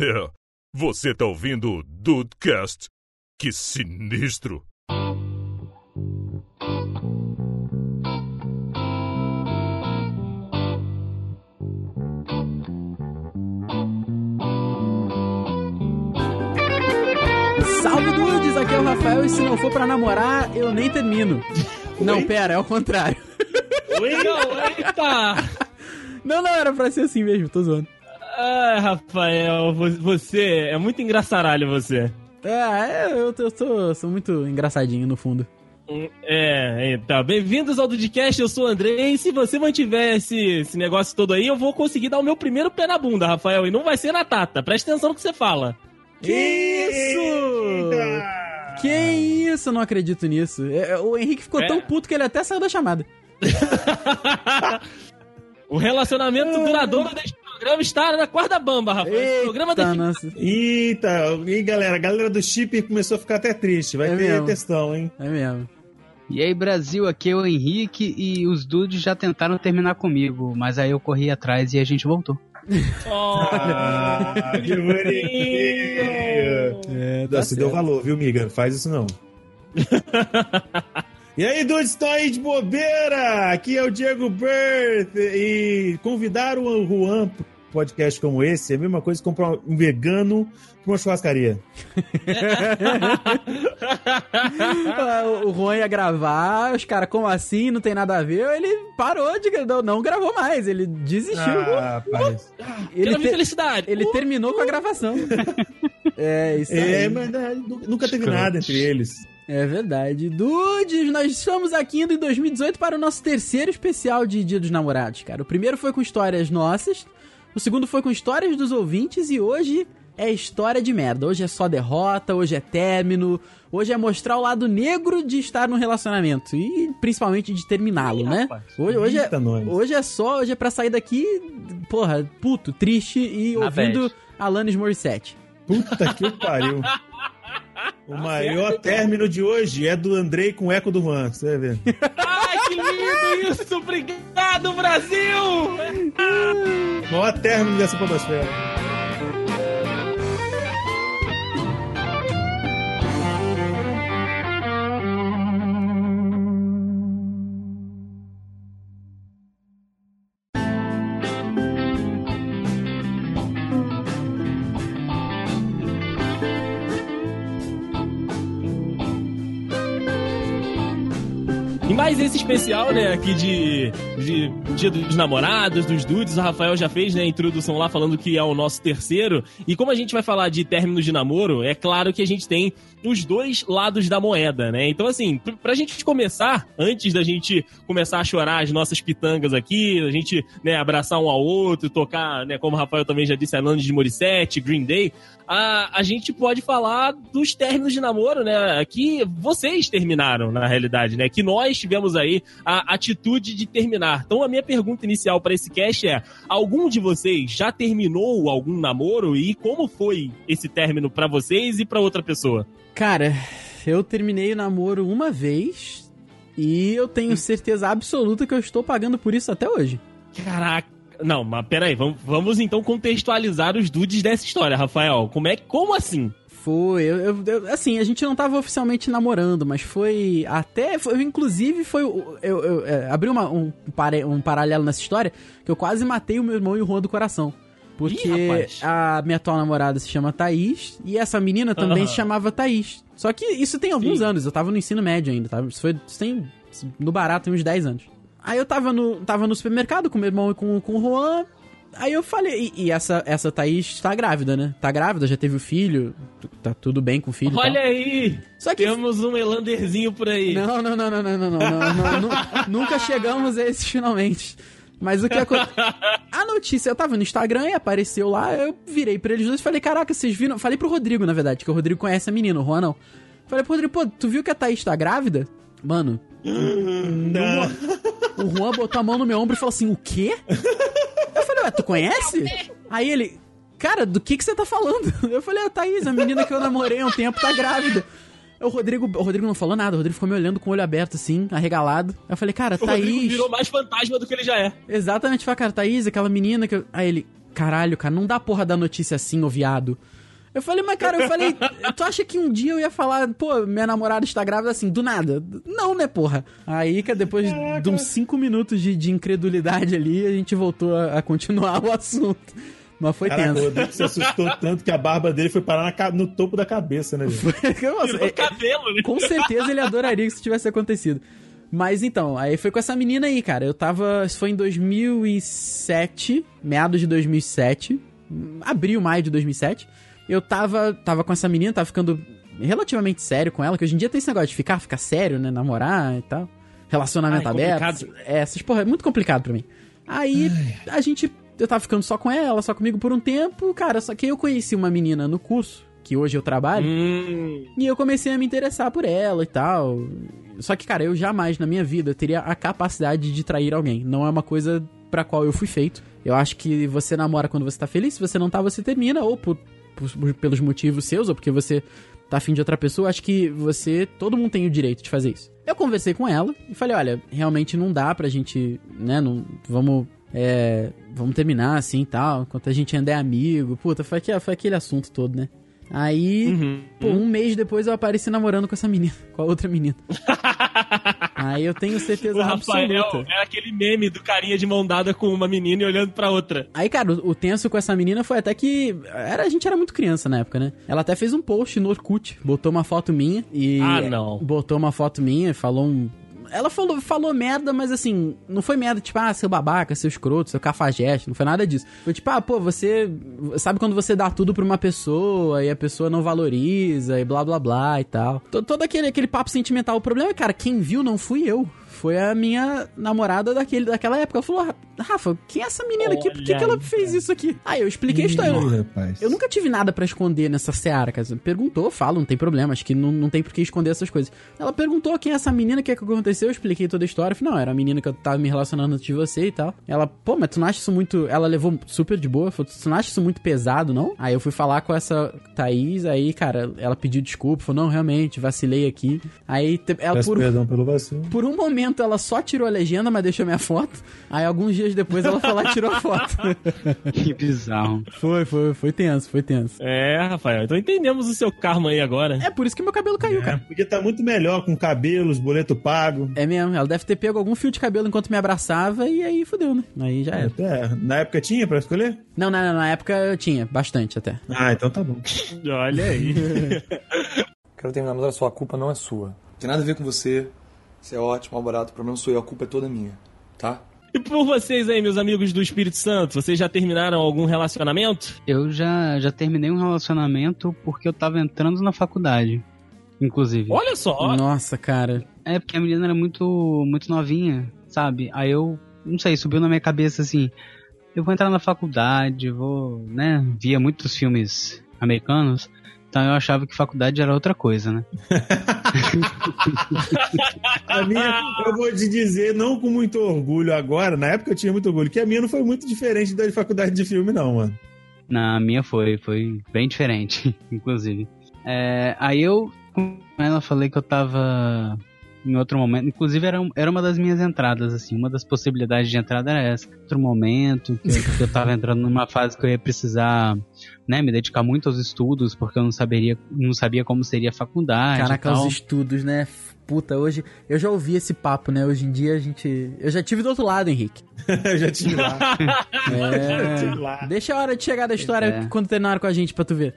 É, você tá ouvindo o Dudecast? Que sinistro! Salve dudes, aqui é o Rafael e se não for pra namorar, eu nem termino. Não, pera, é o contrário. Eita! Não, não, era pra ser assim mesmo, tô zoando. Ah, Rafael, vo- você é muito engraçaralho, você. É, é, eu, tô- eu tô, sou muito engraçadinho no fundo. Hum, É, então, bem-vindos ao Dudcast, eu sou o Andrei, e se você mantiver esse, esse negócio todo aí, eu vou conseguir dar o meu primeiro pé na bunda, Rafael, e não vai ser na tata, presta atenção no que você fala. Que isso? Que isso? Eu não acredito nisso. É, é, o Henrique ficou É. tão puto que ele até saiu da chamada. O relacionamento duradouro deste programa está na corda bamba, Rafael. Esse programa Eita, tem nossa. Eita, e galera, a galera do chip começou a ficar até triste. Vai É ter mesmo. questão, hein? É mesmo. E aí, Brasil, aqui é o Henrique e os dudes já tentaram terminar comigo, mas aí eu corri atrás e a gente voltou. Ah, que bonitinho. É, tá Nossa, deu valor, viu, miga? Não faz isso não. e aí, dudes, estão aí de bobeira? Aqui é o Diego Berth e convidar o Juan podcast como esse é a mesma coisa que comprar um vegano pra uma churrascaria. Ah, o Juan ia gravar, os caras, como assim? Não tem nada a ver. Ele parou de não, não gravou mais, ele desistiu. Ah, rapaz. ele, te- felicidade. ele terminou com a gravação. é, isso aí. É, mas né, nu- nunca teve Escroto. nada entre eles. É verdade. Dudes, nós estamos aqui indo em 2018 para o nosso terceiro especial de Dia dos Namorados, cara. O primeiro foi com histórias nossas, o segundo foi com histórias dos ouvintes e hoje é história de merda. Hoje é só derrota, hoje é término, hoje é mostrar o lado negro de estar num relacionamento e principalmente de terminá-lo, né? rapaz. Hoje, hoje, é, nós. hoje é só, hoje é pra sair daqui, porra, puto, triste e Na ouvindo bad. Alanis Morissette. Puta que pariu. O maior término de hoje é do Andrei com o eco do Juan, você vai ver. Ai, que lindo isso! Obrigado, Brasil! Maior término dessa podosfera. Mais esse especial, né, aqui de, de Dia dos Namorados, dos dudes, o Rafael já fez, né, a introdução lá falando que é o nosso terceiro. E como a gente vai falar de términos de namoro, é claro que a gente tem os dois lados da moeda, né? Então, assim, pr- pra gente começar, antes da gente começar a chorar as nossas pitangas aqui, a gente, né, abraçar um ao outro, tocar, né, como o Rafael também já disse, Alanis de Morissette, Green Day, a, a gente pode falar dos términos de namoro, né? Que vocês terminaram, na realidade, né? Que nós tivemos aí a atitude de terminar. Então, a minha pergunta inicial para esse cast é: algum de vocês já terminou algum namoro e como foi esse término para vocês e para outra pessoa? Cara, eu terminei o namoro uma vez e eu tenho certeza absoluta que eu estou pagando por isso até hoje. Caraca. Não, mas peraí, vamos, vamos então contextualizar os dudes dessa história, Rafael. Como é como assim? Foi, eu, eu- eu- assim, a gente não tava oficialmente namorando, mas foi até, foi- inclusive foi, eu, eu, é, abri uma- um, um paralelo nessa história, que eu quase matei o meu irmão e o Juan do coração. Porque Ih, a minha atual namorada se chama Thaís e essa menina também Aham. se chamava Thaís. Só que isso tem alguns Sim. anos, eu tava no ensino médio ainda, tá? Isso foi, isso tem, no barato, tem uns 10 anos. Aí eu tava no, tava no supermercado com meu irmão e com, com o Juan, Aí eu falei, e, e essa, essa Thaís tá grávida, né? Tá grávida, já teve o filho, tá tudo bem com o filho. Olha tal. aí! Só que. Temos um elanderzinho por aí. Não, não, não, não, não, não, não, não, não, nu- Nunca chegamos a esse finalmente. Mas o que aconteceu. A notícia, eu tava no Instagram e apareceu lá, eu virei pra eles dois e falei, caraca, vocês viram? Falei pro Rodrigo, na verdade, que o Rodrigo conhece a menina, o Juan não. Falei pro Rodrigo, pô, tu viu que a Thaís tá grávida? Mano, Não. O Juan botou a mão no meu ombro e falou assim: O quê? Eu falei, ué, tu conhece? Aí ele, cara, do que que você tá falando? Eu falei, a Thaís, a menina que eu namorei há um tempo, tá grávida. O Rodrigo, o Rodrigo não falou nada, o Rodrigo ficou me olhando com o olho aberto, assim, arregalado. Eu falei, cara, O Rodrigo Thaís. virou mais fantasma do que ele já é. Exatamente, falei, cara, Thaís, aquela menina que eu. Aí ele, caralho, cara, não dá porra da notícia assim, ô viado. Eu falei, mas cara, eu falei, tu acha que um dia eu ia falar, pô, minha namorada está grávida assim, do nada? Não, né, porra? Aí, cara, depois Caraca. de uns cinco minutos de, de incredulidade ali, a gente voltou a, a continuar o assunto. Mas foi Caraca, tenso. O Rodrigo se assustou tanto que a barba dele foi parar na, no topo da cabeça, né? Nossa, é, cabelo, né? Com certeza ele adoraria que isso tivesse acontecido. Mas então, aí foi com essa menina aí, cara. Eu tava. Isso foi em 2007, meados de 2007. Abril, maio de 2007 eu tava, tava com essa menina, tava ficando relativamente sério com ela, que hoje em dia tem esse negócio de ficar, ficar sério, né? Namorar e tal. Relacionamento Ai, aberto. É, essas porra, é muito complicado pra mim. Aí Ai. a gente. Eu tava ficando só com ela, só comigo por um tempo, cara. Só que eu conheci uma menina no curso, que hoje eu trabalho, hum. e eu comecei a me interessar por ela e tal. Só que, cara, eu jamais na minha vida teria a capacidade de trair alguém. Não é uma coisa pra qual eu fui feito. Eu acho que você namora quando você tá feliz, se você não tá, você termina, ou por por, pelos motivos seus ou porque você tá afim de outra pessoa, acho que você, todo mundo tem o direito de fazer isso. Eu conversei com ela e falei, olha, realmente não dá pra gente, né, não, vamos, é, vamos terminar assim e tal, enquanto a gente ainda é amigo. Puta, foi, aquele, foi aquele assunto todo, né? Aí, uhum. pô, um mês depois eu apareci namorando com essa menina, com a outra menina. Aí eu tenho certeza o absoluta. Rafael é aquele meme do carinha de mão dada com uma menina e olhando pra outra. Aí, cara, o, o tenso com essa menina foi até que. Era, a gente era muito criança na época, né? Ela até fez um post no Orkut, botou uma foto minha e. Ah, não. Botou uma foto minha, falou um ela falou, falou merda, mas assim, não foi merda tipo, ah, seu babaca, seu escroto, seu cafajeste, não foi nada disso. Foi tipo, ah, pô, você. Sabe quando você dá tudo pra uma pessoa e a pessoa não valoriza e blá blá blá e tal. Todo aquele, aquele papo sentimental. O problema é, cara, quem viu não fui eu foi a minha namorada daquele, daquela época. Ela falou, Rafa, quem é essa menina aqui? Por que, que ela fez isso aqui? Aí eu expliquei a história. Eu, eu nunca tive nada para esconder nessa seara, cara. Perguntou, falo, não tem problema. Acho que não, não tem por que esconder essas coisas. Ela perguntou quem é essa menina, o que, é que aconteceu. Eu expliquei toda a história. Eu falei, não, era a menina que eu tava me relacionando antes de você e tal. Ela, pô, mas tu não acha isso muito. Ela levou super de boa. Falou, tu não acha isso muito pesado, não? Aí eu fui falar com essa Thaís, aí, cara, ela pediu desculpa. Falou, não, realmente, vacilei aqui. Aí ela Peço por. Perdão pelo vacilo. Por um momento momento ela só tirou a legenda, mas deixou minha foto. Aí alguns dias depois ela foi lá e tirou a foto. que bizarro. Foi, foi, foi tenso, foi tenso. É, Rafael, então entendemos o seu karma aí agora. É por isso que meu cabelo caiu, é, cara. Podia estar tá muito melhor com cabelos, boleto pago. É mesmo, ela deve ter pego algum fio de cabelo enquanto me abraçava e aí fudeu, né? Aí já era. É, na época tinha pra escolher? Não, na, na época eu tinha, bastante até. Ah, então tá bom. Olha aí. Quero terminar, mas a sua culpa não é sua. Tem nada a ver com você, você é ótimo, barato. O problema sou eu, a culpa é toda minha, tá? E por vocês aí, meus amigos do Espírito Santo, vocês já terminaram algum relacionamento? Eu já, já terminei um relacionamento porque eu tava entrando na faculdade, inclusive. Olha só! Nossa, cara. É, porque a menina era muito, muito novinha, sabe? Aí eu, não sei, subiu na minha cabeça assim, eu vou entrar na faculdade, vou, né? Via muitos filmes americanos, então eu achava que faculdade era outra coisa, né? a minha, eu vou te dizer, não com muito orgulho agora, na época eu tinha muito orgulho, que a minha não foi muito diferente da faculdade de filme, não, mano. Na minha foi, foi bem diferente, inclusive. É, aí eu com ela falei que eu tava em outro momento. Inclusive, era, era uma das minhas entradas, assim. Uma das possibilidades de entrada era essa. Outro momento, que eu, que eu tava entrando numa fase que eu ia precisar, né, me dedicar muito aos estudos, porque eu não saberia, não sabia como seria a faculdade. Caraca, os estudos, né? Puta, hoje. Eu já ouvi esse papo, né? Hoje em dia a gente. Eu já tive do outro lado, Henrique. eu já tive lá. É... tive lá. Deixa a hora de chegar da história é. quando terminaram com a gente pra tu ver.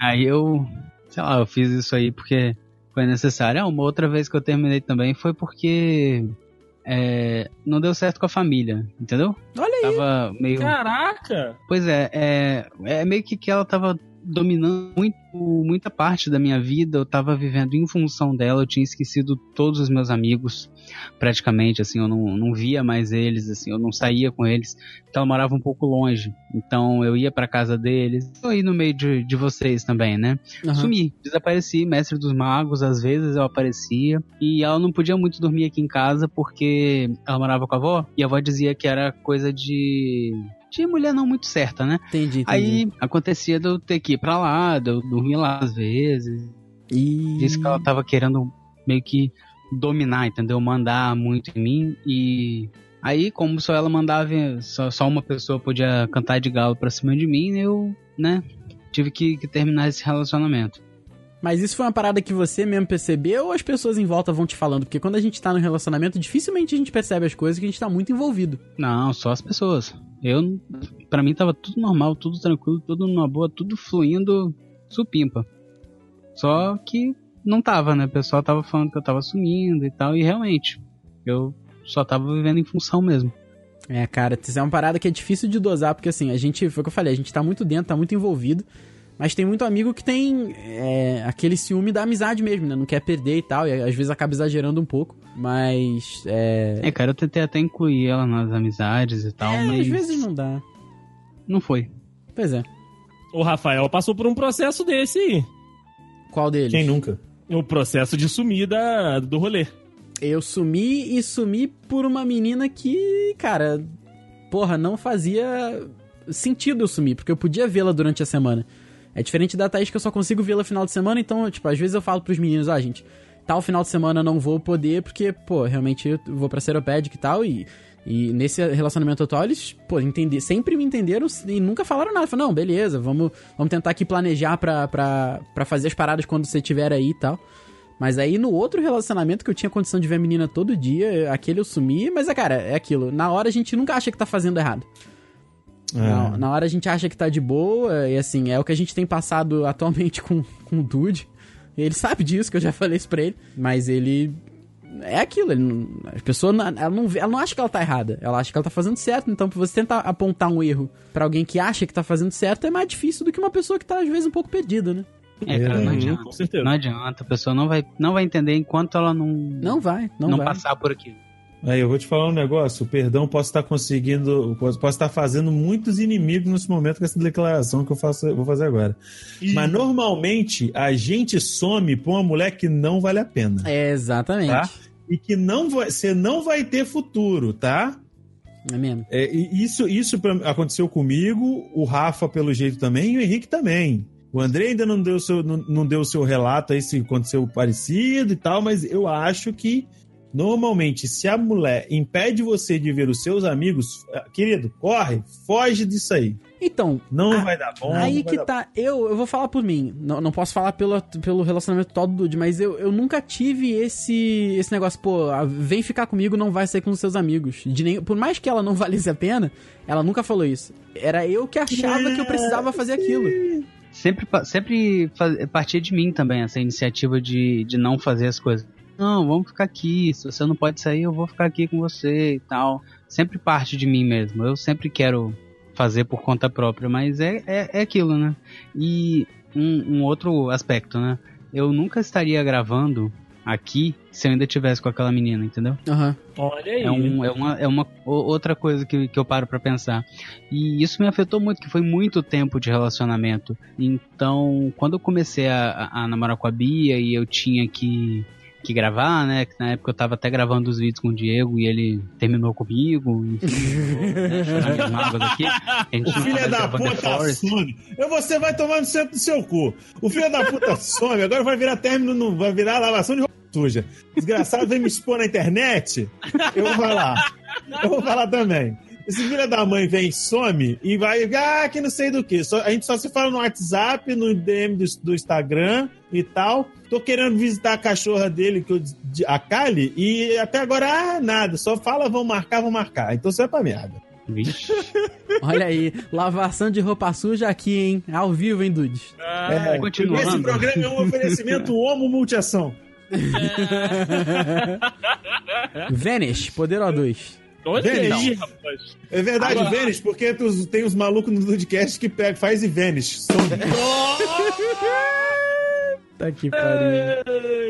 Aí eu. Sei lá, eu fiz isso aí porque foi necessário. Ah, uma outra vez que eu terminei também foi porque é, não deu certo com a família, entendeu? Olha aí. Tava meio... Caraca! Pois é, é, é meio que que ela tava dominando muito, muita parte da minha vida, eu tava vivendo em função dela, eu tinha esquecido todos os meus amigos, praticamente, assim, eu não, não via mais eles, assim, eu não saía com eles, então eu morava um pouco longe, então eu ia pra casa deles, eu ia no meio de, de vocês também, né? Uhum. Sumi, desapareci, mestre dos magos, às vezes eu aparecia, e ela não podia muito dormir aqui em casa porque ela morava com a avó, e a avó dizia que era coisa de de mulher não muito certa, né? Entendi, entendi. Aí acontecia de eu ter que ir pra lá, de eu dormir lá às vezes. E... Disse que ela tava querendo meio que dominar, entendeu? Mandar muito em mim e Aí, como só ela mandava, só, só uma pessoa podia cantar de galo pra cima de mim, eu, né, tive que, que terminar esse relacionamento. Mas isso foi uma parada que você mesmo percebeu ou as pessoas em volta vão te falando? Porque quando a gente tá no relacionamento, dificilmente a gente percebe as coisas que a gente tá muito envolvido. Não, só as pessoas. Eu, para mim tava tudo normal, tudo tranquilo, tudo numa boa, tudo fluindo supimpa. Só que não tava, né? O pessoal tava falando que eu tava sumindo e tal, e realmente, eu só tava vivendo em função mesmo. É, cara, isso é uma parada que é difícil de dosar, porque assim, a gente, foi o que eu falei, a gente tá muito dentro, tá muito envolvido, mas tem muito amigo que tem é, aquele ciúme da amizade mesmo, né? Não quer perder e tal, e às vezes acaba exagerando um pouco, mas. É, É, cara, eu tentei até incluir ela nas amizades e tal, é, mas. às vezes não dá. Não foi. Pois é. O Rafael passou por um processo desse aí. Qual deles? Quem nunca? O processo de sumida do rolê. Eu sumi e sumi por uma menina que, cara, porra, não fazia sentido eu sumir, porque eu podia vê-la durante a semana. É diferente da Thaís que eu só consigo vê-la no final de semana, então, tipo, às vezes eu falo pros meninos, ah, gente, tal final de semana não vou poder, porque, pô, realmente eu vou pra Seropédica e tal, e, e nesse relacionamento atual eles, pô, entender, sempre me entenderam e nunca falaram nada. Falaram, não, beleza, vamos, vamos tentar aqui planejar pra, pra, pra fazer as paradas quando você estiver aí e tal. Mas aí no outro relacionamento que eu tinha condição de ver a menina todo dia, aquele eu sumi, mas é, cara, é aquilo. Na hora a gente nunca acha que tá fazendo errado. Na, na hora a gente acha que tá de boa, e assim, é o que a gente tem passado atualmente com, com o Dude. Ele sabe disso, que eu já falei isso pra ele. Mas ele. É aquilo, ele não, a pessoa não- ela não, ela não acha que ela tá errada, ela acha que ela tá fazendo certo. Então, pra você tentar apontar um erro pra alguém que acha que tá fazendo certo é mais difícil do que uma pessoa que tá, às vezes, um pouco perdida, né? É, cara, não Uhum, adianta. com certeza. Não adianta, a pessoa não vai, não vai entender enquanto ela não, Não vai, não, não vai. passar por aquilo. Aí eu vou te falar um negócio, perdão, posso estar conseguindo, posso, estar fazendo muitos inimigos nesse momento com essa declaração que eu faço, vou fazer agora. Mas normalmente a gente some pra uma mulher que não vale a pena, É, exatamente. tá? E que não vai, você não vai ter futuro, tá? É mesmo. É, e isso isso pra- aconteceu comigo, o Rafa pelo jeito também e o Henrique também. O André ainda não deu seu, não, não deu o seu relato aí se aconteceu parecido e tal, mas eu acho que normalmente se a mulher impede você de ver os seus amigos, eh, querido, corre, foge disso aí. Então, Não Ah, vai dar bom. Aí que tá, eu, eu vou falar por mim, não, não posso falar pelo, pelo relacionamento todo do Dude, mas eu, eu nunca tive esse esse negócio, pô, vem ficar comigo, não vai sair com os seus amigos. De nem, por mais que ela não valesse a pena, ela nunca falou isso. Era eu que achava que eu precisava fazer aquilo. Sempre, sempre partia de mim também essa iniciativa de, de não fazer as coisas. Não, vamos ficar aqui. Se você não pode sair, eu vou ficar aqui com você e tal. Sempre parte de mim mesmo. Eu sempre quero fazer por conta própria, mas é, é, é aquilo, né? E um, um outro aspecto, né? Eu nunca estaria gravando aqui se eu ainda tivesse com aquela menina, entendeu? Aham. Olha aí. É, um, é, uma, é uma outra coisa que, que eu paro pra pensar. E isso me afetou muito, que foi muito tempo de relacionamento. Então, quando eu comecei a, a- a namorar com a Bia e eu tinha que, que gravar, né? Que na época eu tava até gravando os vídeos com o Diego e ele terminou comigo. Enfim, né, mágoas aqui. O filho da puta some. Eu, você vai tomar no centro do seu cu. O filho da puta some. Agora vai virar término, no, vai virar lavação de roupa suja. Desgraçado vem me expor na internet. Eu vou falar. Eu vou falar também. Esse filho da mãe vem, some e vai, ah, que não sei do que. a gente só se fala no WhatsApp, no DM do, do Instagram e tal. Tô querendo visitar a cachorra dele, que eu, de- a Kali, e até agora, ah, nada. Só fala, vão marcar, vão marcar. Então você é pra merda. Vixe. Olha aí, lavação de roupa suja aqui, hein? Ao vivo, hein, Dudes? É, continuando. Esse programa é um oferecimento homo multiação. Vanish, Poder O2. Olha aí, rapaz. É verdade, Agora- Vênus, porque tu- tem os malucos no podcast que pega, faz e Vênus. São- Tá que pariu.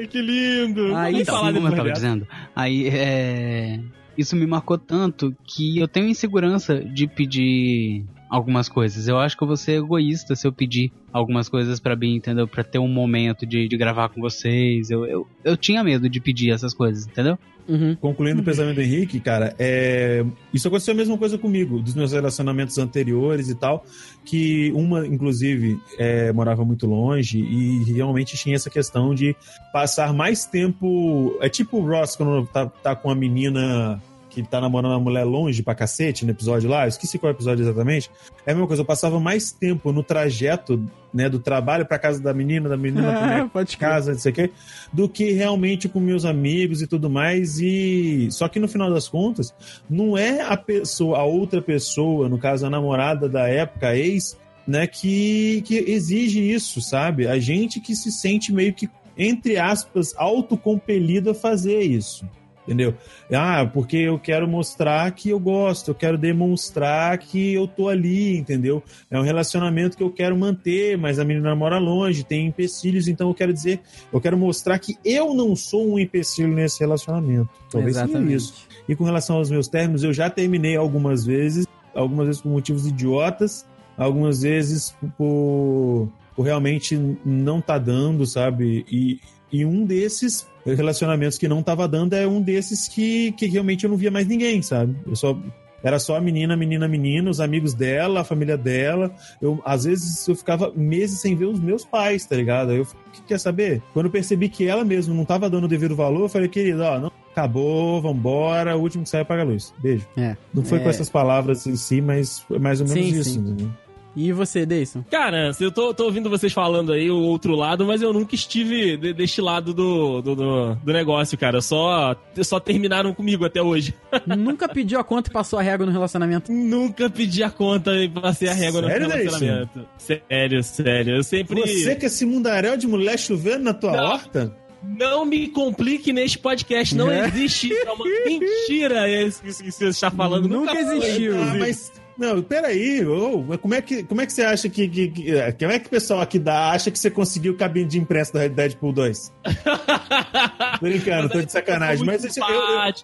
Ai, que lindo. Aí sim, falar como eu tava dizendo. Aí, é... Isso me marcou tanto que eu tenho insegurança de pedir algumas coisas. Eu acho que eu vou ser egoísta se eu pedir algumas coisas pra mim, entendeu? Pra ter um momento de, de gravar com vocês. Eu, eu, eu tinha medo de pedir essas coisas, entendeu? Uhum. Concluindo o pensamento do Henrique, cara, é... isso aconteceu a mesma coisa comigo, dos meus relacionamentos anteriores e tal, que uma, inclusive, é, morava muito longe e realmente tinha essa questão de passar mais tempo. É tipo o Ross quando tá, tá com a menina que tá namorando uma mulher longe pra cacete no episódio lá, eu esqueci qual episódio exatamente. É a mesma coisa, eu passava mais tempo no trajeto, né, do trabalho pra casa da menina, da menina pra minha Pode crer. casa, não sei o quê, do que realmente com meus amigos e tudo mais. E só que no final das contas, não é a pessoa, a outra pessoa, no caso a namorada da época, a ex, né, que, que exige isso, sabe? A gente que se sente meio que, entre aspas, autocompelido a fazer isso. Entendeu? Ah, porque eu quero mostrar que eu gosto, eu quero demonstrar que eu tô ali, entendeu? É um relacionamento que eu quero manter, mas a menina mora longe, tem empecilhos, então eu quero dizer, eu quero mostrar que eu não sou um empecilho nesse relacionamento. Talvez seja Exatamente. isso. E com relação aos meus términos, eu já terminei algumas vezes, algumas vezes por motivos idiotas, algumas vezes por, por realmente não tá dando, sabe? E, e um desses relacionamentos que não tava dando é um desses que, que realmente eu não via mais ninguém, sabe? Eu só era só a menina, menina, menina, os amigos dela, a família dela. Eu, às vezes eu ficava meses sem ver os meus pais, tá ligado? Eu, o que quer saber? Quando eu percebi que ela mesmo não tava dando o devido valor, eu falei, querida, ó, não, acabou, vambora, o último que sai apaga a luz. Beijo. É. Não foi É. com essas palavras em si, mas foi mais ou menos Sim, isso. sim. entendeu? E você, Deison? Cara, eu tô, tô ouvindo vocês falando aí o outro lado, mas eu nunca estive de- deste lado do, do, do, do negócio, cara. Só, só terminaram comigo até hoje. Nunca pediu a conta e passou a régua no relacionamento? nunca pedi a conta e passei a régua no Sério, relacionamento. Sério, sério. Eu sempre. Você com esse mundaréu de mulher chovendo na tua Não. horta? Não me complique neste podcast. Não É. existe. É uma mentira isso que que você está falando. Nunca foi, existiu. Ah, mas. Não, peraí, mas como, é que, como é que você acha que, que, que- é, Como é que o pessoal aqui dá, acha que você conseguiu o cabine de impresso da Deadpool 2? Brincando, tô de sacanagem. Sou Mas eu,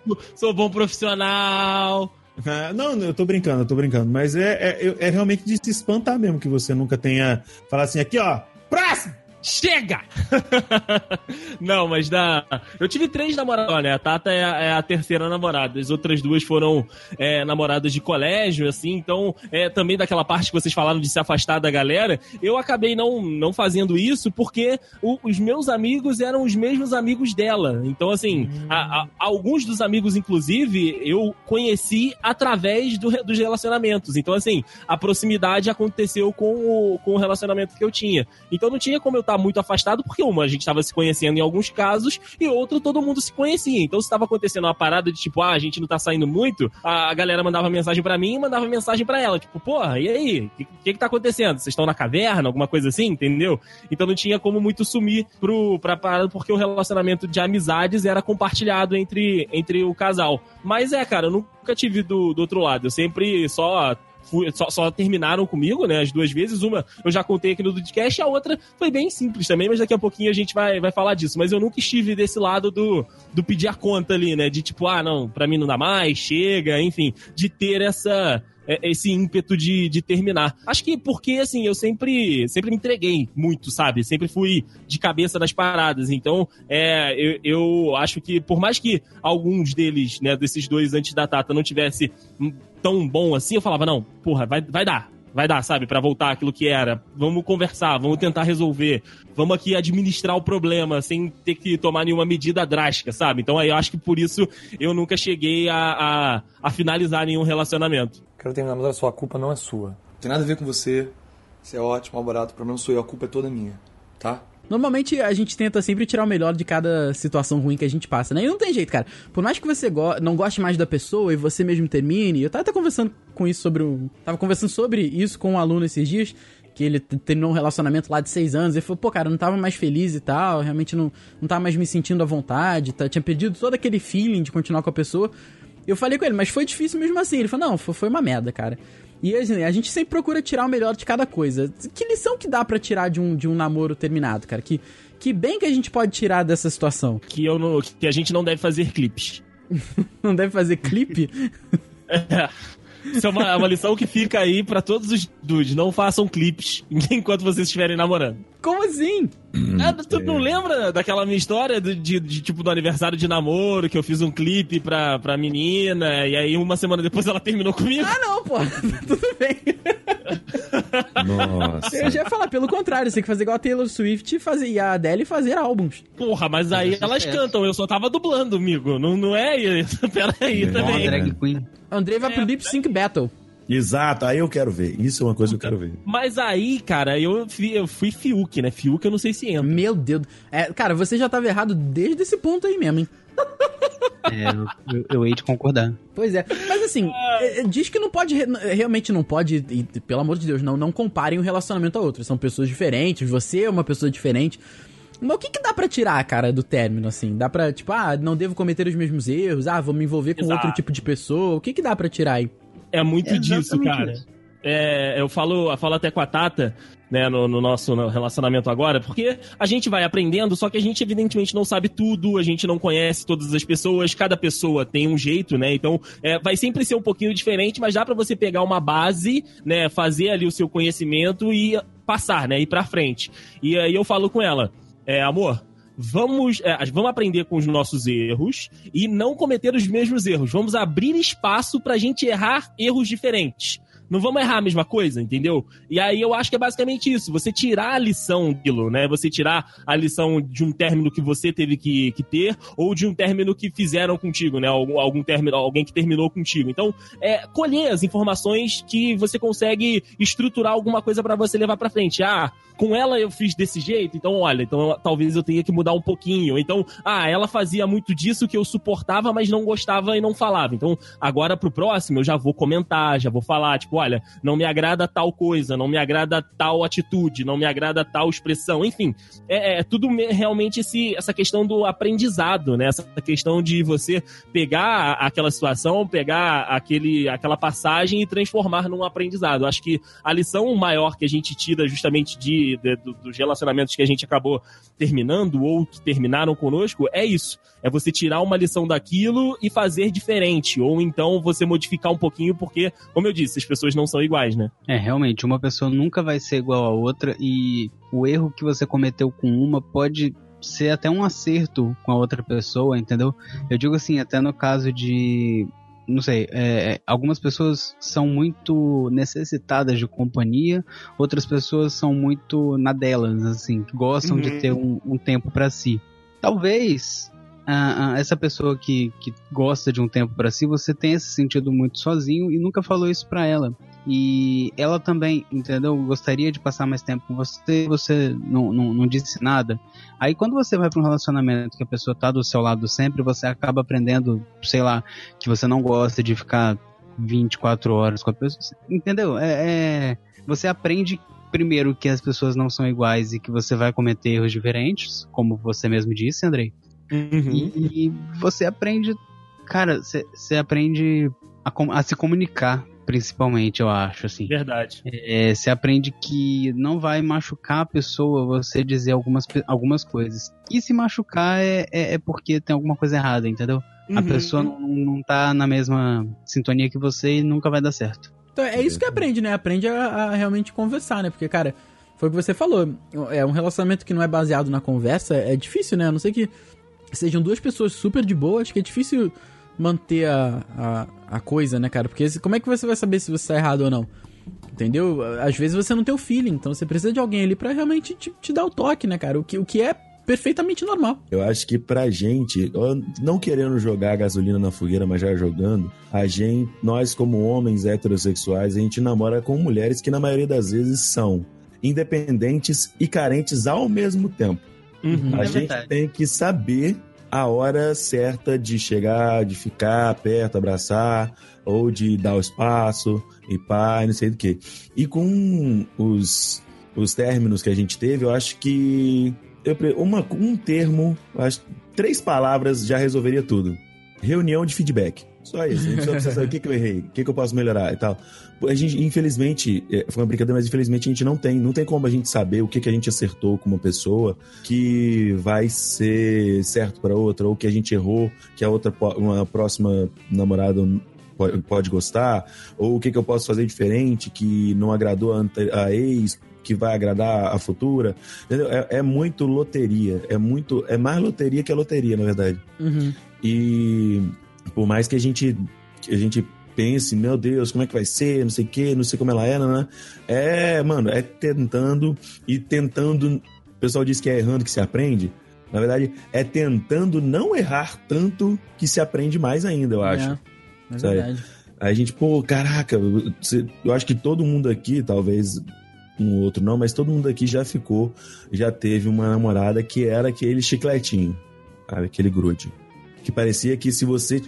eu- sou bom profissional. Ah, não, eu tô brincando, eu tô brincando. Mas é, é, é realmente de se espantar mesmo que você nunca tenha falado assim, aqui ó, próximo! Chega! não, mas dá. Eu tive três namoradas, né? A Tata é a, é a terceira namorada. As outras duas foram é, namoradas de colégio, assim. Então, é, também daquela parte que vocês falaram de se afastar da galera, eu acabei não, não fazendo isso porque o- os meus amigos eram os mesmos amigos dela. Então, assim, a- a- alguns dos amigos, inclusive, eu conheci através do dos relacionamentos. Então, assim, a proximidade aconteceu com o, com o relacionamento que eu tinha. Então não tinha como eu estar muito afastado, porque uma, a gente estava se conhecendo em alguns casos, e outro, todo mundo se conhecia. Então se estava acontecendo uma parada de tipo, ah, a gente não tá saindo muito, a, galera mandava mensagem pra mim e mandava mensagem pra ela. Tipo, porra, e aí? O que, que que tá acontecendo? Vocês estão na caverna? Alguma coisa assim, entendeu? Então não tinha como muito sumir pro, pra parada, porque o relacionamento de amizades era compartilhado entre, entre o casal. Mas é, cara, eu nunca tive do, do outro lado. Eu sempre só fui- só, só terminaram comigo, né? As duas vezes. Uma eu já contei aqui no podcast, a outra foi bem simples também, mas daqui a pouquinho a gente vai, vai falar disso. Mas eu nunca estive desse lado do, do pedir a conta ali, né? De tipo, ah, não, pra mim não dá mais, chega, enfim, de ter essa. é, Esse ímpeto de, de terminar. Acho que porque, assim, eu sempre, sempre me entreguei muito, sabe? Sempre fui de cabeça nas paradas. Então, é, eu, eu acho que, por mais que alguns deles, né, desses dois antes da Tata, não tivesse tão bom assim, eu falava, não, porra, vai, vai dar. Vai dar, sabe, Pra voltar aquilo que era. Vamos conversar, vamos tentar resolver. Vamos aqui administrar o problema sem ter que tomar nenhuma medida drástica, sabe? Então aí eu acho que por isso eu nunca cheguei a, a, a finalizar nenhum relacionamento. Quero terminar, mas olha só, a culpa não é sua. Não tem nada a ver com você. Você é ótimo, mal barato, o problema sou eu, a culpa é toda minha, tá? Normalmente a gente tenta sempre tirar o melhor de cada situação ruim que a gente passa, né? E não tem jeito, cara. Por mais que você go- não goste mais da pessoa e você mesmo termine, eu tava até conversando com isso sobre. Tava conversando sobre isso com um aluno esses dias, que ele terminou um relacionamento lá de seis anos. Ele falou, pô, cara, eu não tava mais feliz e tal, realmente não, não tava mais me sentindo à vontade, tá? tinha perdido todo aquele feeling de continuar com a pessoa. Eu falei com ele, mas foi difícil mesmo assim. Ele falou, não, foi uma merda, cara. E assim, a gente sempre procura tirar o melhor de cada coisa. Que lição que dá pra tirar de um, de um namoro terminado, cara? Que, que bem que a gente pode tirar dessa situação? Que, eu não, que a gente não deve fazer clipes. Não deve fazer clipe? É. Isso é uma, é uma lição que fica aí pra todos os dudes. Não façam clipes enquanto vocês estiverem namorando. Como assim? Ah, tu não lembra daquela minha história de, de- de, tipo do aniversário de namoro que eu fiz um clipe pra, pra menina e aí uma semana depois ela terminou comigo? Ah, não, pô. Tudo bem. Nossa. Eu já ia falar, pelo contrário, você tem que fazer igual a Taylor Swift e, fazer, e a Adele fazer álbuns. Porra, mas aí elas cantam, eu só tava dublando, amigo. Não, não é isso. Pera aí É. Uma também. drag queen. Andrei vai pro Lip Sync Battle. Exato, aí eu quero ver. Isso é uma coisa que eu quero ver. Mas aí, cara, eu fui, eu fui Fiuk, né? Fiuk eu não sei se entra. Meu Deus. É, cara, você já tava errado desde esse ponto aí mesmo, hein? É, eu, eu, eu hei de concordar. Pois é. Mas assim, é, é, diz que não pode. re- Realmente não pode. E, pelo amor de Deus, não, não comparem um relacionamento a outro. São pessoas diferentes, você é uma pessoa diferente. Mas o que, que dá pra tirar, cara, do término, assim? Dá pra, tipo, ah, não devo cometer os mesmos erros, ah, vou me envolver com Exato. outro tipo de pessoa. O que, que dá pra tirar aí? É muito É disso, cara. isso. É, eu falo, eu falo até com a Tata, né, no, no nosso relacionamento agora, porque a gente vai aprendendo, só que a gente evidentemente não sabe tudo, a gente não conhece todas as pessoas, cada pessoa tem um jeito, né? Então, é, vai sempre ser um pouquinho diferente, mas dá pra você pegar uma base, né, fazer ali o seu conhecimento e passar, né, ir pra frente. E aí eu falo com ela, é, amor, vamos, é, vamos aprender com os nossos erros e não cometer os mesmos erros. Vamos abrir espaço pra gente errar erros diferentes. Não vamos errar a mesma coisa, entendeu? E aí eu acho que é basicamente isso. Você tirar a lição daquilo, né? Você tirar a lição de um término que você teve que, que ter ou de um término que fizeram contigo, né? Algum, algum término, alguém que terminou contigo. Então, é, colher as informações que você consegue estruturar alguma coisa pra você levar pra frente. Ah, com ela eu fiz desse jeito, então olha, então talvez eu tenha que mudar um pouquinho. Então, ah, ela fazia muito disso que eu suportava, mas não gostava e não falava. Então, agora pro próximo eu já vou comentar, já vou falar, tipo, olha, não me agrada tal coisa, não me agrada tal atitude, não me agrada tal expressão, enfim. É, é tudo me- realmente esse, essa questão do aprendizado, né? Essa questão de você pegar aquela situação, pegar aquele, aquela passagem e transformar num aprendizado. Acho que a lição maior que a gente tira justamente de, de- do- dos relacionamentos que a gente acabou terminando ou que terminaram conosco é isso. É você tirar uma lição daquilo e fazer diferente. Ou então você modificar um pouquinho, porque, como eu disse, as pessoas não são iguais, né? É, realmente, uma pessoa nunca vai ser igual a outra e o erro que você cometeu com uma pode ser até um acerto com a outra pessoa, entendeu? Eu digo assim, até no caso de. Não sei, é, algumas pessoas são muito necessitadas de companhia, outras pessoas são muito na delas, assim, gostam de Uhum. ter um, um tempo pra si. Talvez ah, ah, essa pessoa que, que gosta de um tempo pra si, você tenha se sentido muito sozinho e nunca falou isso pra ela. E ela também, entendeu? Gostaria de passar mais tempo com você, você não, não, não disse nada. Aí quando você vai pra um relacionamento que a pessoa tá do seu lado sempre, você acaba aprendendo, sei lá, que você não gosta de ficar 24 horas com a pessoa. Entendeu? É, é- você aprende primeiro que as pessoas não são iguais e que você vai cometer erros diferentes, como você mesmo disse, Andrei. E, e você aprende, cara, você aprende a, a se comunicar, principalmente, eu acho, assim. Verdade. É, Você aprende que não vai machucar a pessoa você dizer algumas, algumas coisas. E se machucar é, é, é porque tem alguma coisa errada, entendeu? A Uhum. pessoa não, não tá na mesma sintonia que você e nunca vai dar certo. Então é isso que aprende, né? Aprende a, a realmente conversar, né? Porque, cara, foi o que você falou. É um relacionamento que não é baseado na conversa, é difícil, né? A não ser que sejam duas pessoas super de boa, acho que é difícil manter a, a, a coisa, né, cara? Porque como é que você vai saber se você tá errado ou não? Entendeu? Às vezes você não tem o feeling, então você precisa de alguém ali pra realmente te, te dar o toque, né, cara? O que, o que é perfeitamente normal. Eu acho que pra gente, não querendo jogar gasolina na fogueira, mas já jogando, a gente, nós como homens heterossexuais, a gente namora com mulheres que na maioria das vezes são independentes e carentes ao mesmo tempo. Uhum. A É gente verdade. tem que saber a hora certa de chegar, de ficar perto, abraçar, ou de dar o espaço e pá, não sei do que. E com os, os términos que a gente teve, eu acho que eu, uma, um termo, acho, três palavras já resolveria tudo. Reunião de feedback. Só isso. A gente só precisa saber o que, que eu errei, o que, que eu posso melhorar e tal. A gente, infelizmente, é, foi uma brincadeira, mas infelizmente a gente não tem. Não tem como a gente saber o que, que a gente acertou com uma pessoa que vai ser certo para outra, ou que a gente errou, que a outra, uma próxima namorada pode, gostar, ou o que, que eu posso fazer diferente que não agradou a, a ex, que vai agradar a futura. Entendeu? É, é muito loteria. É muito. É mais loteria que a loteria, na verdade. Uhum. E por mais que a gente, que a gente pense, meu Deus, como é que vai ser, não sei o que, não sei como ela é, né? É, mano, é tentando e tentando. O pessoal diz que é errando que se aprende. Na verdade, é tentando não errar tanto que se aprende mais ainda, eu acho. É, é verdade. Aí a gente, pô, caraca, eu acho que todo mundo aqui, talvez um ou outro não, mas todo mundo aqui já ficou, já teve uma namorada que era aquele chicletinho, sabe? Aquele grude. Que parecia que se você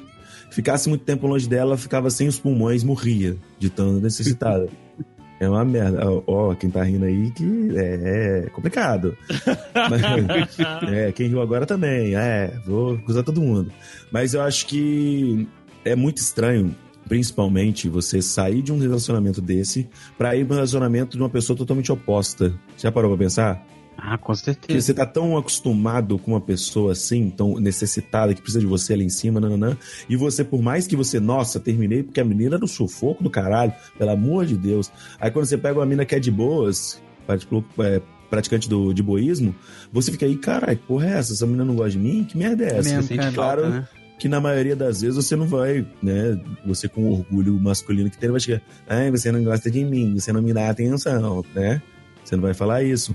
ficasse muito tempo longe dela, ficava sem os pulmões, morria de tão necessitada. É uma merda. Ó, quem tá rindo aí que é, é complicado. Mas- é, quem riu agora também. É, vou acusar todo mundo. Mas eu acho que é muito estranho, principalmente, você sair de um relacionamento desse pra ir pra um relacionamento de uma pessoa totalmente oposta. Já parou pra pensar? Ah, com Porque certeza. você tá tão acostumado com uma pessoa assim, tão necessitada, que precisa de você ali em cima, nananã, e você, por mais que você, nossa, terminei porque a menina era um sufoco do caralho, pelo amor de Deus. Aí quando você pega uma mina que é de boas, tipo, é, praticante do, de boísmo, você fica aí, caralho, que porra é essa? Essa menina não gosta de mim? Que merda é essa? mesmo, Você sente falta, Claro, né? que na maioria das vezes você não vai, né? Você com o orgulho masculino que tem, vai chegar, ai, você não gosta de mim, você não me dá atenção, né? Você não vai falar isso.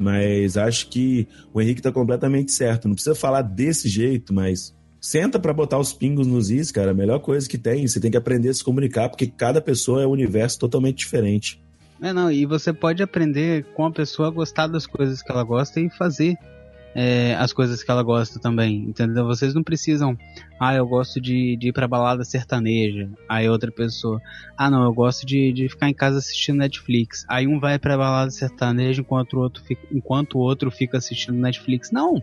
Mas acho que o Henrique tá completamente certo. Não precisa falar desse jeito, mas senta pra botar os pingos nos is, cara. A melhor coisa que tem. Você tem que aprender a se comunicar, porque cada pessoa é um universo totalmente diferente. É, não, e você pode aprender com a pessoa a gostar das coisas que ela gosta e fazer é, as coisas que ela gosta também, entendeu? Vocês não precisam, ah, eu gosto de, de ir pra balada sertaneja, aí outra pessoa, ah, não, eu gosto de, de ficar em casa assistindo Netflix, aí um vai pra balada sertaneja enquanto o outro fica, enquanto o outro fica assistindo Netflix. Não,